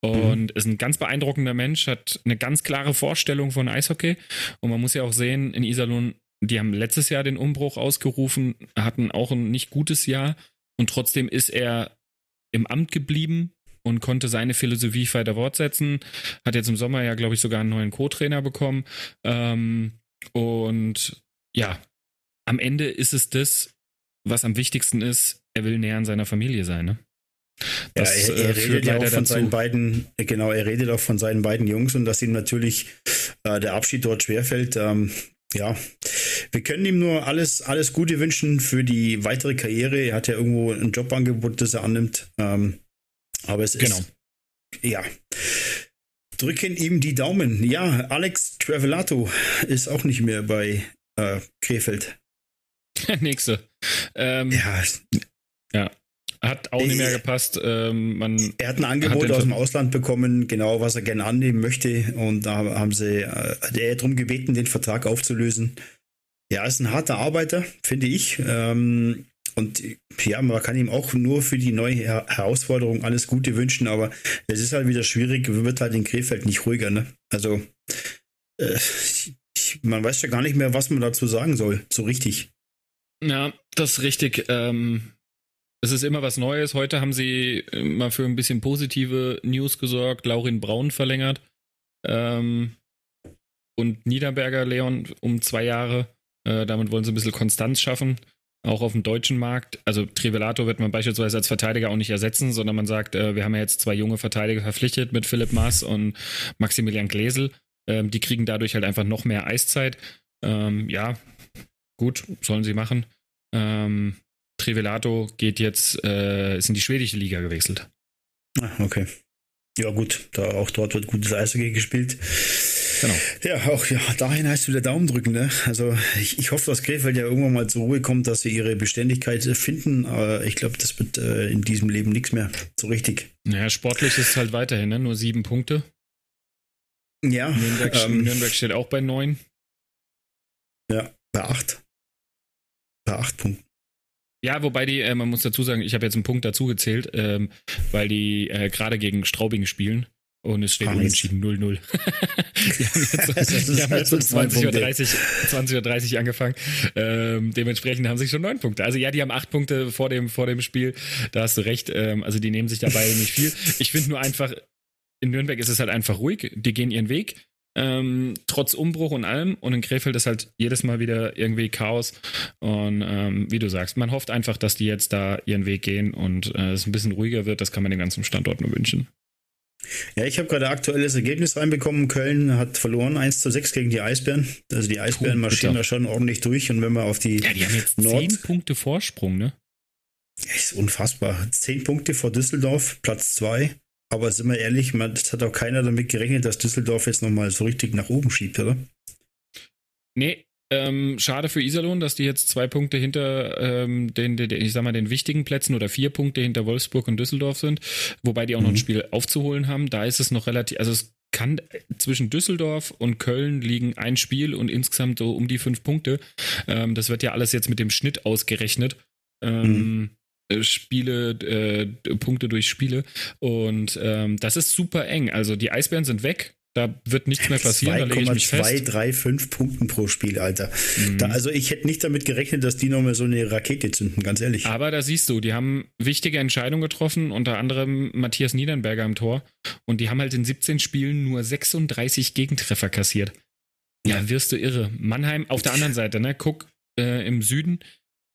[SPEAKER 4] und mhm. ist ein ganz beeindruckender Mensch, hat eine ganz klare Vorstellung von Eishockey. Und man muss ja auch sehen, in Iserlohn, die haben letztes Jahr den Umbruch ausgerufen, hatten auch ein nicht gutes Jahr und trotzdem ist er im Amt geblieben, und konnte seine Philosophie weiter fortsetzen. Hat jetzt im Sommer ja, glaube ich, sogar einen neuen Co-Trainer bekommen. Ähm, und ja, am Ende ist es das, was am wichtigsten ist. Er will näher an seiner Familie sein, ne?
[SPEAKER 2] Das, ja, er, er äh, redet ja auch von dazu. seinen beiden, genau, er redet auch von seinen beiden Jungs und dass ihm natürlich äh, der Abschied dort schwerfällt. Ähm, ja, wir können ihm nur alles, alles Gute wünschen für die weitere Karriere. Er hat ja irgendwo ein Jobangebot, das er annimmt. Ähm, aber es genau. ist. Ja. Drücken ihm die Daumen. Ja, Alex Travelato ist auch nicht mehr bei äh, Krefeld.
[SPEAKER 4] Nächste.
[SPEAKER 2] Ähm, ja.
[SPEAKER 4] Ja. Hat auch nicht mehr gepasst. Ähm, man
[SPEAKER 2] er hat ein Angebot hat aus dem Ausland bekommen, genau was er gerne annehmen möchte. Und da haben sie äh, er darum gebeten, den Vertrag aufzulösen. Ja, ist ein harter Arbeiter, finde ich. Ähm, und ja, man kann ihm auch nur für die neue Herausforderung alles Gute wünschen, aber es ist halt wieder schwierig, wird halt in Krefeld nicht ruhiger, ne? Also, äh, ich, man weiß ja gar nicht mehr, was man dazu sagen soll, so richtig.
[SPEAKER 4] Ja, das ist richtig. Ähm, es ist immer was Neues. Heute haben sie äh, mal für ein bisschen positive News gesorgt. Laurin Braun verlängert. Ähm, und Niederberger Leon um zwei Jahre. Äh, damit wollen sie ein bisschen Konstanz schaffen auch auf dem deutschen Markt. Also Trivelato wird man beispielsweise als Verteidiger auch nicht ersetzen, sondern man sagt, äh, wir haben ja jetzt zwei junge Verteidiger verpflichtet mit Philipp Maas und Maximilian Gläsel. Ähm, die kriegen dadurch halt einfach noch mehr Eiszeit. Ähm, ja, gut, sollen sie machen. Ähm, Trivelato geht jetzt, äh, ist in die schwedische Liga gewechselt.
[SPEAKER 2] Ah, okay. Ja, gut, da auch dort wird gutes Eishockey gespielt. Genau. Ja, auch ja, dahin heißt wieder Daumen drücken. Ne? Also ich, ich hoffe, dass Krefeld ja irgendwann mal zur Ruhe kommt, dass sie ihre Beständigkeit finden. Aber ich glaube, das wird äh, in diesem Leben nichts mehr so richtig.
[SPEAKER 4] Naja, sportlich ist es halt weiterhin, ne? nur sieben Punkte.
[SPEAKER 2] Ja.
[SPEAKER 4] Nürnberg, ähm, Nürnberg steht auch bei neun.
[SPEAKER 2] Ja, bei acht. Bei acht Punkten.
[SPEAKER 4] Ja, wobei die, äh, man muss dazu sagen, ich habe jetzt einen Punkt dazu gezählt, ähm, weil die äh, gerade gegen Straubing spielen. Und es steht unentschieden 0-0. die haben jetzt, die haben jetzt um 20.30 Uhr 20 Uhr angefangen. Ähm, dementsprechend haben sie schon neun Punkte. Also ja, die haben acht Punkte vor dem, vor dem Spiel. Da hast du recht. Ähm, also die nehmen sich dabei nicht viel. Ich finde nur einfach, in Nürnberg ist es halt einfach ruhig. Die gehen ihren Weg. Ähm, trotz Umbruch und allem. Und in Krefeld ist halt jedes Mal wieder irgendwie Chaos. Und ähm, wie du sagst, man hofft einfach, dass die jetzt da ihren Weg gehen und äh, es ein bisschen ruhiger wird. Das kann man den ganzen Standort nur wünschen.
[SPEAKER 2] Ja, ich habe gerade aktuelles Ergebnis reinbekommen. Köln hat verloren 1 zu 6 gegen die Eisbären. Also die Eisbären marschieren da schon ordentlich durch. Und wenn man auf die.
[SPEAKER 4] Ja, die haben jetzt Nord 10 Punkte Vorsprung, ne?
[SPEAKER 2] Ist unfassbar. 10 Punkte vor Düsseldorf, Platz 2. Aber sind wir ehrlich, man, das hat auch keiner damit gerechnet, dass Düsseldorf jetzt nochmal so richtig nach oben schiebt, oder?
[SPEAKER 4] Nee, ähm, schade für Iserlohn, dass die jetzt zwei Punkte hinter ähm, den, den, ich sag mal, den wichtigen Plätzen oder vier Punkte hinter Wolfsburg und Düsseldorf sind, wobei die auch mhm. noch ein mhm. Spiel aufzuholen haben. Da ist es noch relativ, also es kann zwischen Düsseldorf und Köln liegen ein Spiel und insgesamt so um die fünf Punkte. Ähm, das wird ja alles jetzt mit dem Schnitt ausgerechnet. Ähm, mhm. Äh, Spiele, äh, Punkte durch Spiele. Und ähm, das ist super eng. Also die Eisbären sind weg. Da wird nichts mehr passieren, da lege ich mich fest.
[SPEAKER 2] 2,35 Punkten pro Spiel, Alter. Mhm. Da, also ich hätte nicht damit gerechnet, dass die nochmal so eine Rakete zünden, ganz ehrlich.
[SPEAKER 4] Aber da siehst du, die haben wichtige Entscheidungen getroffen, unter anderem Matthias Niedernberger im Tor. Und die haben halt in 17 Spielen nur 36 Gegentreffer kassiert. Ja, ja wirst du irre. Mannheim auf der anderen Seite, ne? Guck, äh, im Süden,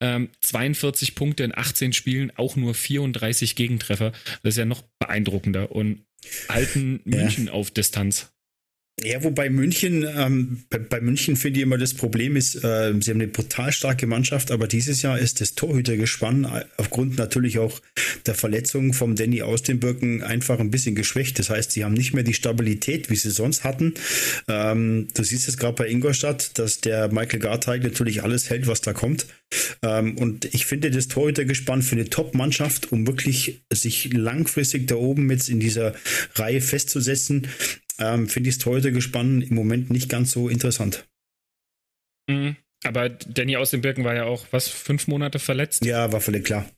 [SPEAKER 4] ähm, 42 Punkte in 18 Spielen, auch nur 34 Gegentreffer. Das ist ja noch beeindruckender und halten München ja. auf Distanz.
[SPEAKER 2] Ja, wobei München, ähm, bei, bei, München finde ich immer das Problem ist, äh, sie haben eine brutal starke Mannschaft, aber dieses Jahr ist das Torhütergespann äh, aufgrund natürlich auch der Verletzung vom Danny aus den Birken einfach ein bisschen geschwächt. Das heißt, sie haben nicht mehr die Stabilität, wie sie sonst hatten. Ähm, du siehst es gerade bei Ingolstadt, dass der Michael Garteig natürlich alles hält, was da kommt. Ähm, und ich finde das Torhütergespann für eine Top-Mannschaft, um wirklich sich langfristig da oben jetzt in dieser Reihe festzusetzen, ähm, finde ich das Torhütergespann im Moment nicht ganz so interessant.
[SPEAKER 4] Mhm. Aber Danny aus den Birken war ja auch, was, fünf Monate verletzt?
[SPEAKER 2] Ja, war völlig klar.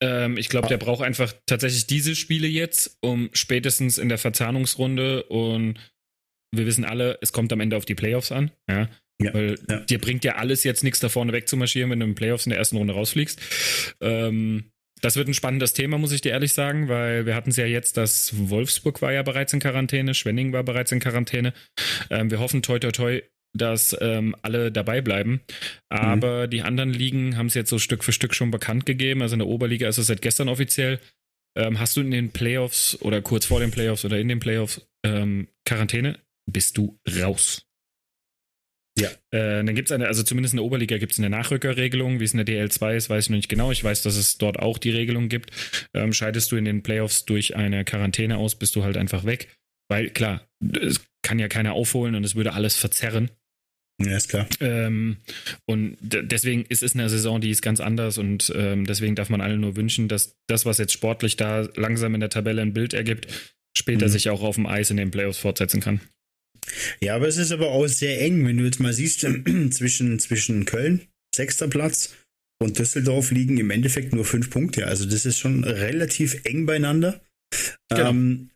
[SPEAKER 4] Ähm, ich glaube, ah. der braucht einfach tatsächlich diese Spiele jetzt, um spätestens in der Verzahnungsrunde und wir wissen alle, es kommt am Ende auf die Playoffs an. Ja. Ja, Weil ja. dir bringt ja alles jetzt nichts da vorne wegzumarschieren, wenn du im Playoffs in der ersten Runde rausfliegst. Ähm, das wird ein spannendes Thema, muss ich dir ehrlich sagen, weil wir hatten es ja jetzt, dass Wolfsburg war ja bereits in Quarantäne, Schwenning war bereits in Quarantäne. Ähm, wir hoffen toi toi toi, dass ähm, alle dabei bleiben. Aber mhm. die anderen Ligen haben es jetzt so Stück für Stück schon bekannt gegeben. Also in der Oberliga ist es seit gestern offiziell. Ähm, hast du in den Playoffs oder kurz vor den Playoffs oder in den Playoffs ähm, Quarantäne, bist du raus. Ja. Äh, dann gibt es eine, also zumindest in der Oberliga gibt es eine Nachrückerregelung. Wie es in der DL2 ist, weiß ich noch nicht genau. Ich weiß, dass es dort auch die Regelung gibt. Ähm, scheidest du in den Playoffs durch eine Quarantäne aus, bist du halt einfach weg. Weil klar, es kann ja keiner aufholen und es würde alles verzerren.
[SPEAKER 2] Ja, ist klar.
[SPEAKER 4] Ähm, und deswegen ist es eine Saison, die ist ganz anders und ähm, deswegen darf man allen nur wünschen, dass das, was jetzt sportlich da langsam in der Tabelle ein Bild ergibt, später mhm. sich auch auf dem Eis in den Playoffs fortsetzen kann.
[SPEAKER 2] Ja, aber es ist aber auch sehr eng, wenn du jetzt mal siehst, zwischen, zwischen Köln, sechster Platz, und Düsseldorf liegen im Endeffekt nur fünf Punkte. Also das ist schon relativ eng beieinander. Genau. Ähm,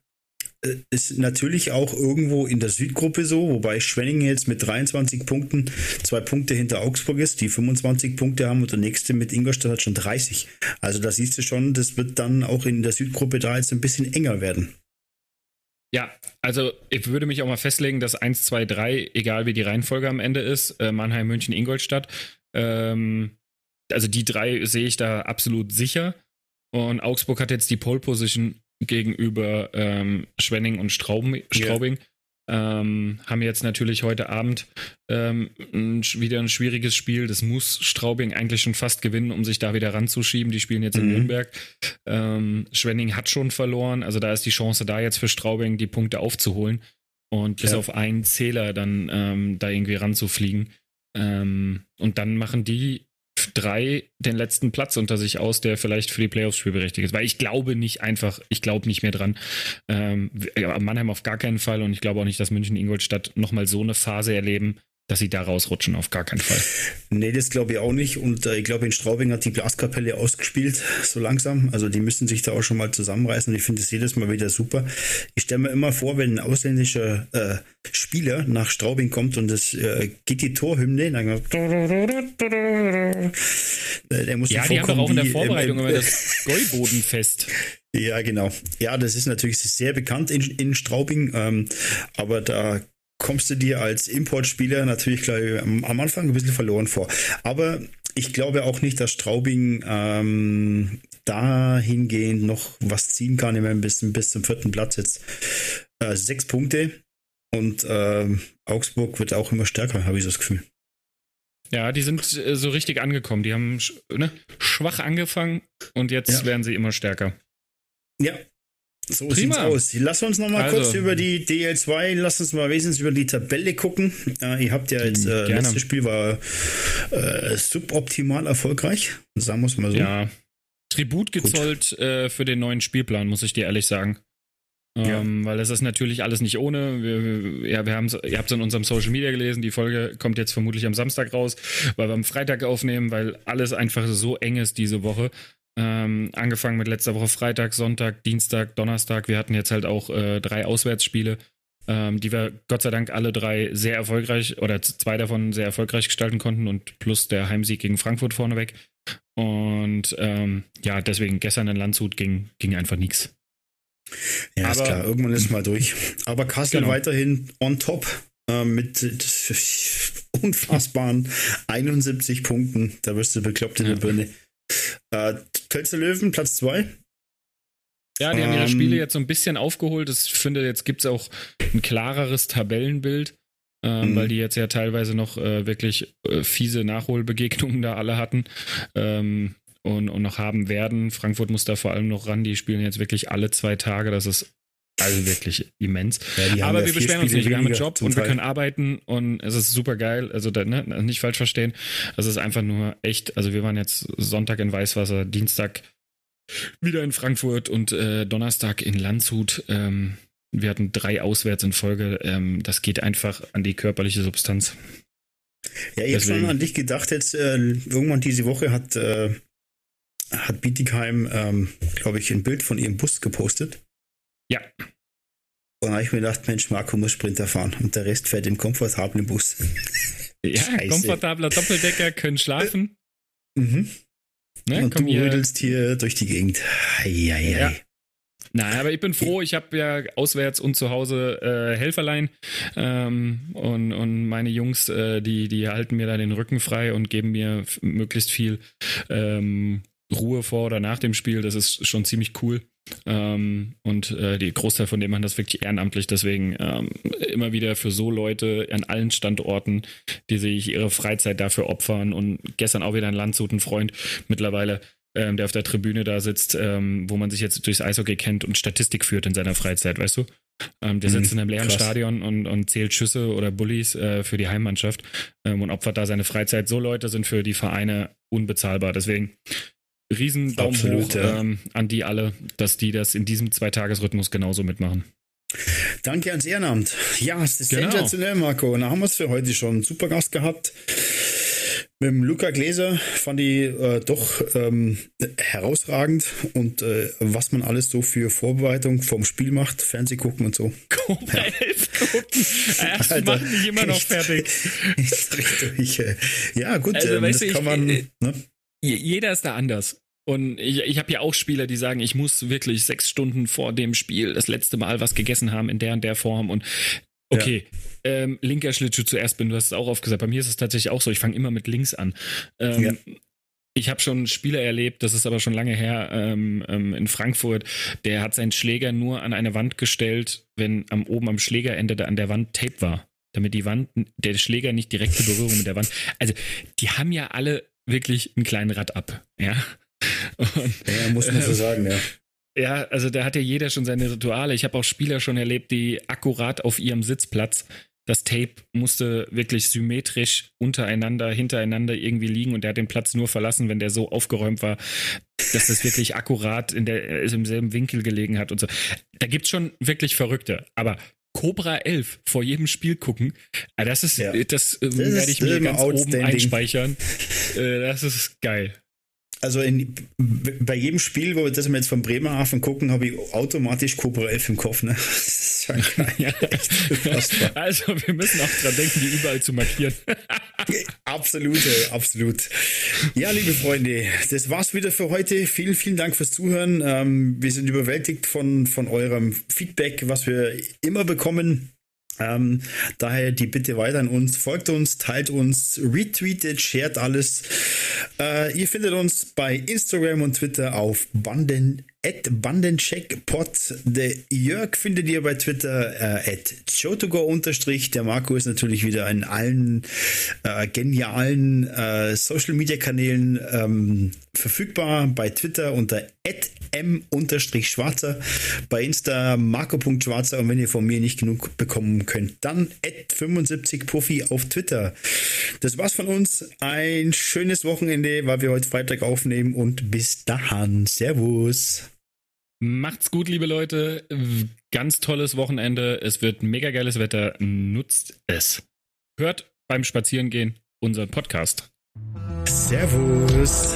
[SPEAKER 2] äh, ist natürlich auch irgendwo in der Südgruppe so, wobei Schwenningen jetzt mit 23 Punkten zwei Punkte hinter Augsburg ist, die 25 Punkte haben und der nächste mit Ingolstadt hat schon 30. Also da siehst du schon, das wird dann auch in der Südgruppe da jetzt ein bisschen enger werden.
[SPEAKER 4] Ja, also ich würde mich auch mal festlegen, dass 1, 2, 3, egal wie die Reihenfolge am Ende ist, äh, Mannheim, München, Ingolstadt, ähm, also die drei sehe ich da absolut sicher. Und Augsburg hat jetzt die Pole Position gegenüber ähm, Schwenning und Straubing. Straubing. Ähm, haben jetzt natürlich heute Abend ähm, ein, wieder ein schwieriges Spiel. Das muss Straubing eigentlich schon fast gewinnen, um sich da wieder ranzuschieben. Die spielen jetzt in mhm. Nürnberg. Ähm, Schwenning hat schon verloren, also da ist die Chance da jetzt für Straubing, die Punkte aufzuholen und bis ja. auf einen Zähler dann ähm, da irgendwie ranzufliegen. Ähm, und dann machen die drei den letzten Platz unter sich aus, der vielleicht für die Playoffs spielberechtigt ist. Weil ich glaube nicht einfach, ich glaube nicht mehr dran. Ähm, Mannheim auf gar keinen Fall und ich glaube auch nicht, dass München Ingolstadt nochmal so eine Phase erleben, dass sie da rausrutschen, auf gar keinen Fall.
[SPEAKER 2] Nee, das glaube ich auch nicht. Und äh, ich glaube, in Straubing hat die Blaskapelle ausgespielt, so langsam. Also die müssen sich da auch schon mal zusammenreißen. Ich finde es jedes Mal wieder super. Ich stelle mir immer vor, wenn ein ausländischer äh, Spieler nach Straubing kommt und es äh, geht die Torhymne, dann äh,
[SPEAKER 4] der muss ja, die haben doch auch in der Vorbereitung immer das Gäubodenfest.
[SPEAKER 2] Ja, genau. Ja, das ist natürlich sehr bekannt in, in Straubing, ähm, aber da kommst du dir als Importspieler natürlich gleich am, Anfang ein bisschen verloren vor. Aber ich glaube auch nicht, dass Straubing ähm, dahingehend noch was ziehen kann, wenn man bis, bis zum vierten Platz jetzt. Äh, sechs Punkte und äh, Augsburg wird auch immer stärker, habe ich das Gefühl.
[SPEAKER 4] Ja, die sind äh, so richtig angekommen. Die haben ne, schwach angefangen und jetzt ja. werden sie immer stärker.
[SPEAKER 2] Ja, so Prima. sieht's aus. Lass uns noch mal also, kurz über die DL2, lass uns mal wesentlich über die Tabelle gucken. Äh, ihr habt ja jetzt, äh, letztes Spiel war äh, suboptimal erfolgreich, sagen wir es mal so. Ja,
[SPEAKER 4] Tribut gezollt äh, für den neuen Spielplan, muss ich dir ehrlich sagen. Ähm, ja. Weil es ist natürlich alles nicht ohne. Wir, ja, wir haben ihr habt es in unserem Social Media gelesen, die Folge kommt jetzt vermutlich am Samstag raus, weil wir am Freitag aufnehmen, weil alles einfach so eng ist diese Woche. Ähm, angefangen mit letzter Woche Freitag, Sonntag, Dienstag, Donnerstag. Wir hatten jetzt halt auch äh, drei Auswärtsspiele, ähm, die wir Gott sei Dank alle drei sehr erfolgreich oder zwei davon sehr erfolgreich gestalten konnten und plus der Heimsieg gegen Frankfurt vorneweg. Und ähm, ja, deswegen gestern in Landshut ging, ging einfach nichts.
[SPEAKER 2] Ja, Aber, ist klar, irgendwann ist mal durch. Aber Kassel genau. weiterhin on top äh, mit unfassbaren 71 Punkten. Da wirst du bekloppt in ja. der Birne. Äh, Tölzer Löwen, Platz 2.
[SPEAKER 4] Ja, die haben ihre Spiele ähm, jetzt so ein bisschen aufgeholt. Ich finde, jetzt gibt es auch ein klareres Tabellenbild, mhm. weil die jetzt ja teilweise noch äh, wirklich äh, fiese Nachholbegegnungen da alle hatten ähm, und, und noch haben werden. Frankfurt muss da vor allem noch ran. Die spielen jetzt wirklich alle zwei Tage. Das ist also wirklich immens. Ja, Aber wir beschweren uns nicht. Wir haben einen Job und wir können arbeiten und es ist super geil. Also da, ne, nicht falsch verstehen. Es ist einfach nur echt. Also wir waren jetzt Sonntag in Weißwasser, Dienstag wieder in Frankfurt und äh, Donnerstag in Landshut. Ähm, wir hatten drei auswärts in Folge. Ähm, das geht einfach an die körperliche Substanz.
[SPEAKER 2] Ja, ich habe schon an dich gedacht, jetzt äh, irgendwann diese Woche hat, äh, hat Bietigheim, ähm, glaube ich, ein Bild von ihrem Bus gepostet.
[SPEAKER 4] Ja.
[SPEAKER 2] Und dann habe ich mir gedacht, Mensch, Marco muss Sprinter fahren und der Rest fährt im komfortablen Bus.
[SPEAKER 4] Ja, Scheiße. komfortabler Doppeldecker, können schlafen. Mhm.
[SPEAKER 2] Ne, und du rödelst hier durch die Gegend. Eieiei. Ja.
[SPEAKER 4] Nein, aber ich bin froh, ich habe ja auswärts und zu Hause äh, Helferlein ähm, und, und meine Jungs, äh, die, die halten mir da den Rücken frei und geben mir möglichst viel ähm, Ruhe vor oder nach dem Spiel. Das ist schon ziemlich cool. Ähm, und äh, die Großteil von denen machen das wirklich ehrenamtlich. Deswegen ähm, immer wieder für so Leute an allen Standorten, die sich ihre Freizeit dafür opfern. Und gestern auch wieder ein Landshut, ein Freund mittlerweile, ähm, der auf der Tribüne da sitzt, ähm, wo man sich jetzt durchs Eishockey kennt und Statistik führt in seiner Freizeit, weißt du? Ähm, der sitzt mhm, in einem leeren krass. Stadion und, und zählt Schüsse oder Bullies äh, für die Heimmannschaft ähm, und opfert da seine Freizeit. So Leute sind für die Vereine unbezahlbar. Deswegen riesen Daumen Absolut, hoch ja. ähm, an die alle, dass die das in diesem Zweitagesrhythmus genauso mitmachen.
[SPEAKER 2] Danke ans Ehrenamt. Ja, es ist genau. sensationell, Marco. Und da haben wir es für heute schon. Super Gast gehabt. Mit dem Luca Gläser fand ich äh, doch ähm, herausragend und äh, was man alles so für Vorbereitung vom Spiel macht, Fernseh gucken und so.
[SPEAKER 4] Ja. gucken. Erst Alter, macht mich immer noch fertig.
[SPEAKER 2] Echt äh, ja, gut, also, ähm, das kann man. Äh, ne?
[SPEAKER 4] Jeder ist da anders. Und ich, ich habe ja auch Spieler, die sagen, ich muss wirklich sechs Stunden vor dem Spiel das letzte Mal was gegessen haben in der und der Form. Und okay, ja. ähm, linker Schlittschuh zuerst bin, du hast es auch aufgesagt. Bei mir ist es tatsächlich auch so, ich fange immer mit links an. Ähm, ja. ich habe schon Spieler erlebt, das ist aber schon lange her, ähm, ähm, in Frankfurt, der hat seinen Schläger nur an eine Wand gestellt, wenn am oben am Schlägerende an der Wand Tape war, damit die Wand, der Schläger nicht direkte Berührung mit der Wand. Also, die haben ja alle wirklich einen kleinen Rad ab, ja.
[SPEAKER 2] Und, ja, muss man so sagen, ja.
[SPEAKER 4] Ja, also da hat ja jeder schon seine Rituale. Ich habe auch Spieler schon erlebt, die akkurat auf ihrem Sitzplatz das Tape musste wirklich symmetrisch untereinander, hintereinander irgendwie liegen und der hat den Platz nur verlassen, wenn der so aufgeräumt war, dass das wirklich akkurat in der, im selben Winkel gelegen hat und so. Da gibt's schon wirklich Verrückte, aber Cobra 11 vor jedem Spiel gucken, ah, das ist, ja. das, das werde ich mir ganz oben einspeichern. Äh, das ist geil
[SPEAKER 2] also in, bei jedem Spiel, wo wir das jetzt von Bremerhaven gucken, habe ich automatisch Cobra 11 im Kopf. Ne?
[SPEAKER 4] ja, also wir müssen auch dran denken, die überall zu markieren.
[SPEAKER 2] absolut, absolut. Ja, liebe Freunde, das war's wieder für heute. Vielen, vielen Dank fürs Zuhören. Ähm, wir sind überwältigt von, von eurem Feedback, was wir immer bekommen. Ähm, daher die Bitte weiter an uns. Folgt uns, teilt uns, retweetet, shared alles. Äh, ihr findet uns bei Instagram und Twitter auf Banden at Bandencheckpot. Der Jörg findet ihr bei Twitter äh, at unterstrich. Der Marco ist natürlich wieder in allen äh, genialen äh, Social Media Kanälen ähm, verfügbar. Bei Twitter unter at m unterstrich schwarzer. Bei Insta marco.schwarzer. Und wenn ihr von mir nicht genug bekommen könnt, dann at 75 Puffy auf Twitter. Das war's von uns. Ein schönes Wochenende, weil wir heute Freitag aufnehmen und bis dahin. Servus.
[SPEAKER 4] Macht's gut, liebe Leute. Ganz tolles Wochenende. Es wird mega geiles Wetter. Nutzt es. Hört beim Spazierengehen unseren Podcast.
[SPEAKER 2] Servus.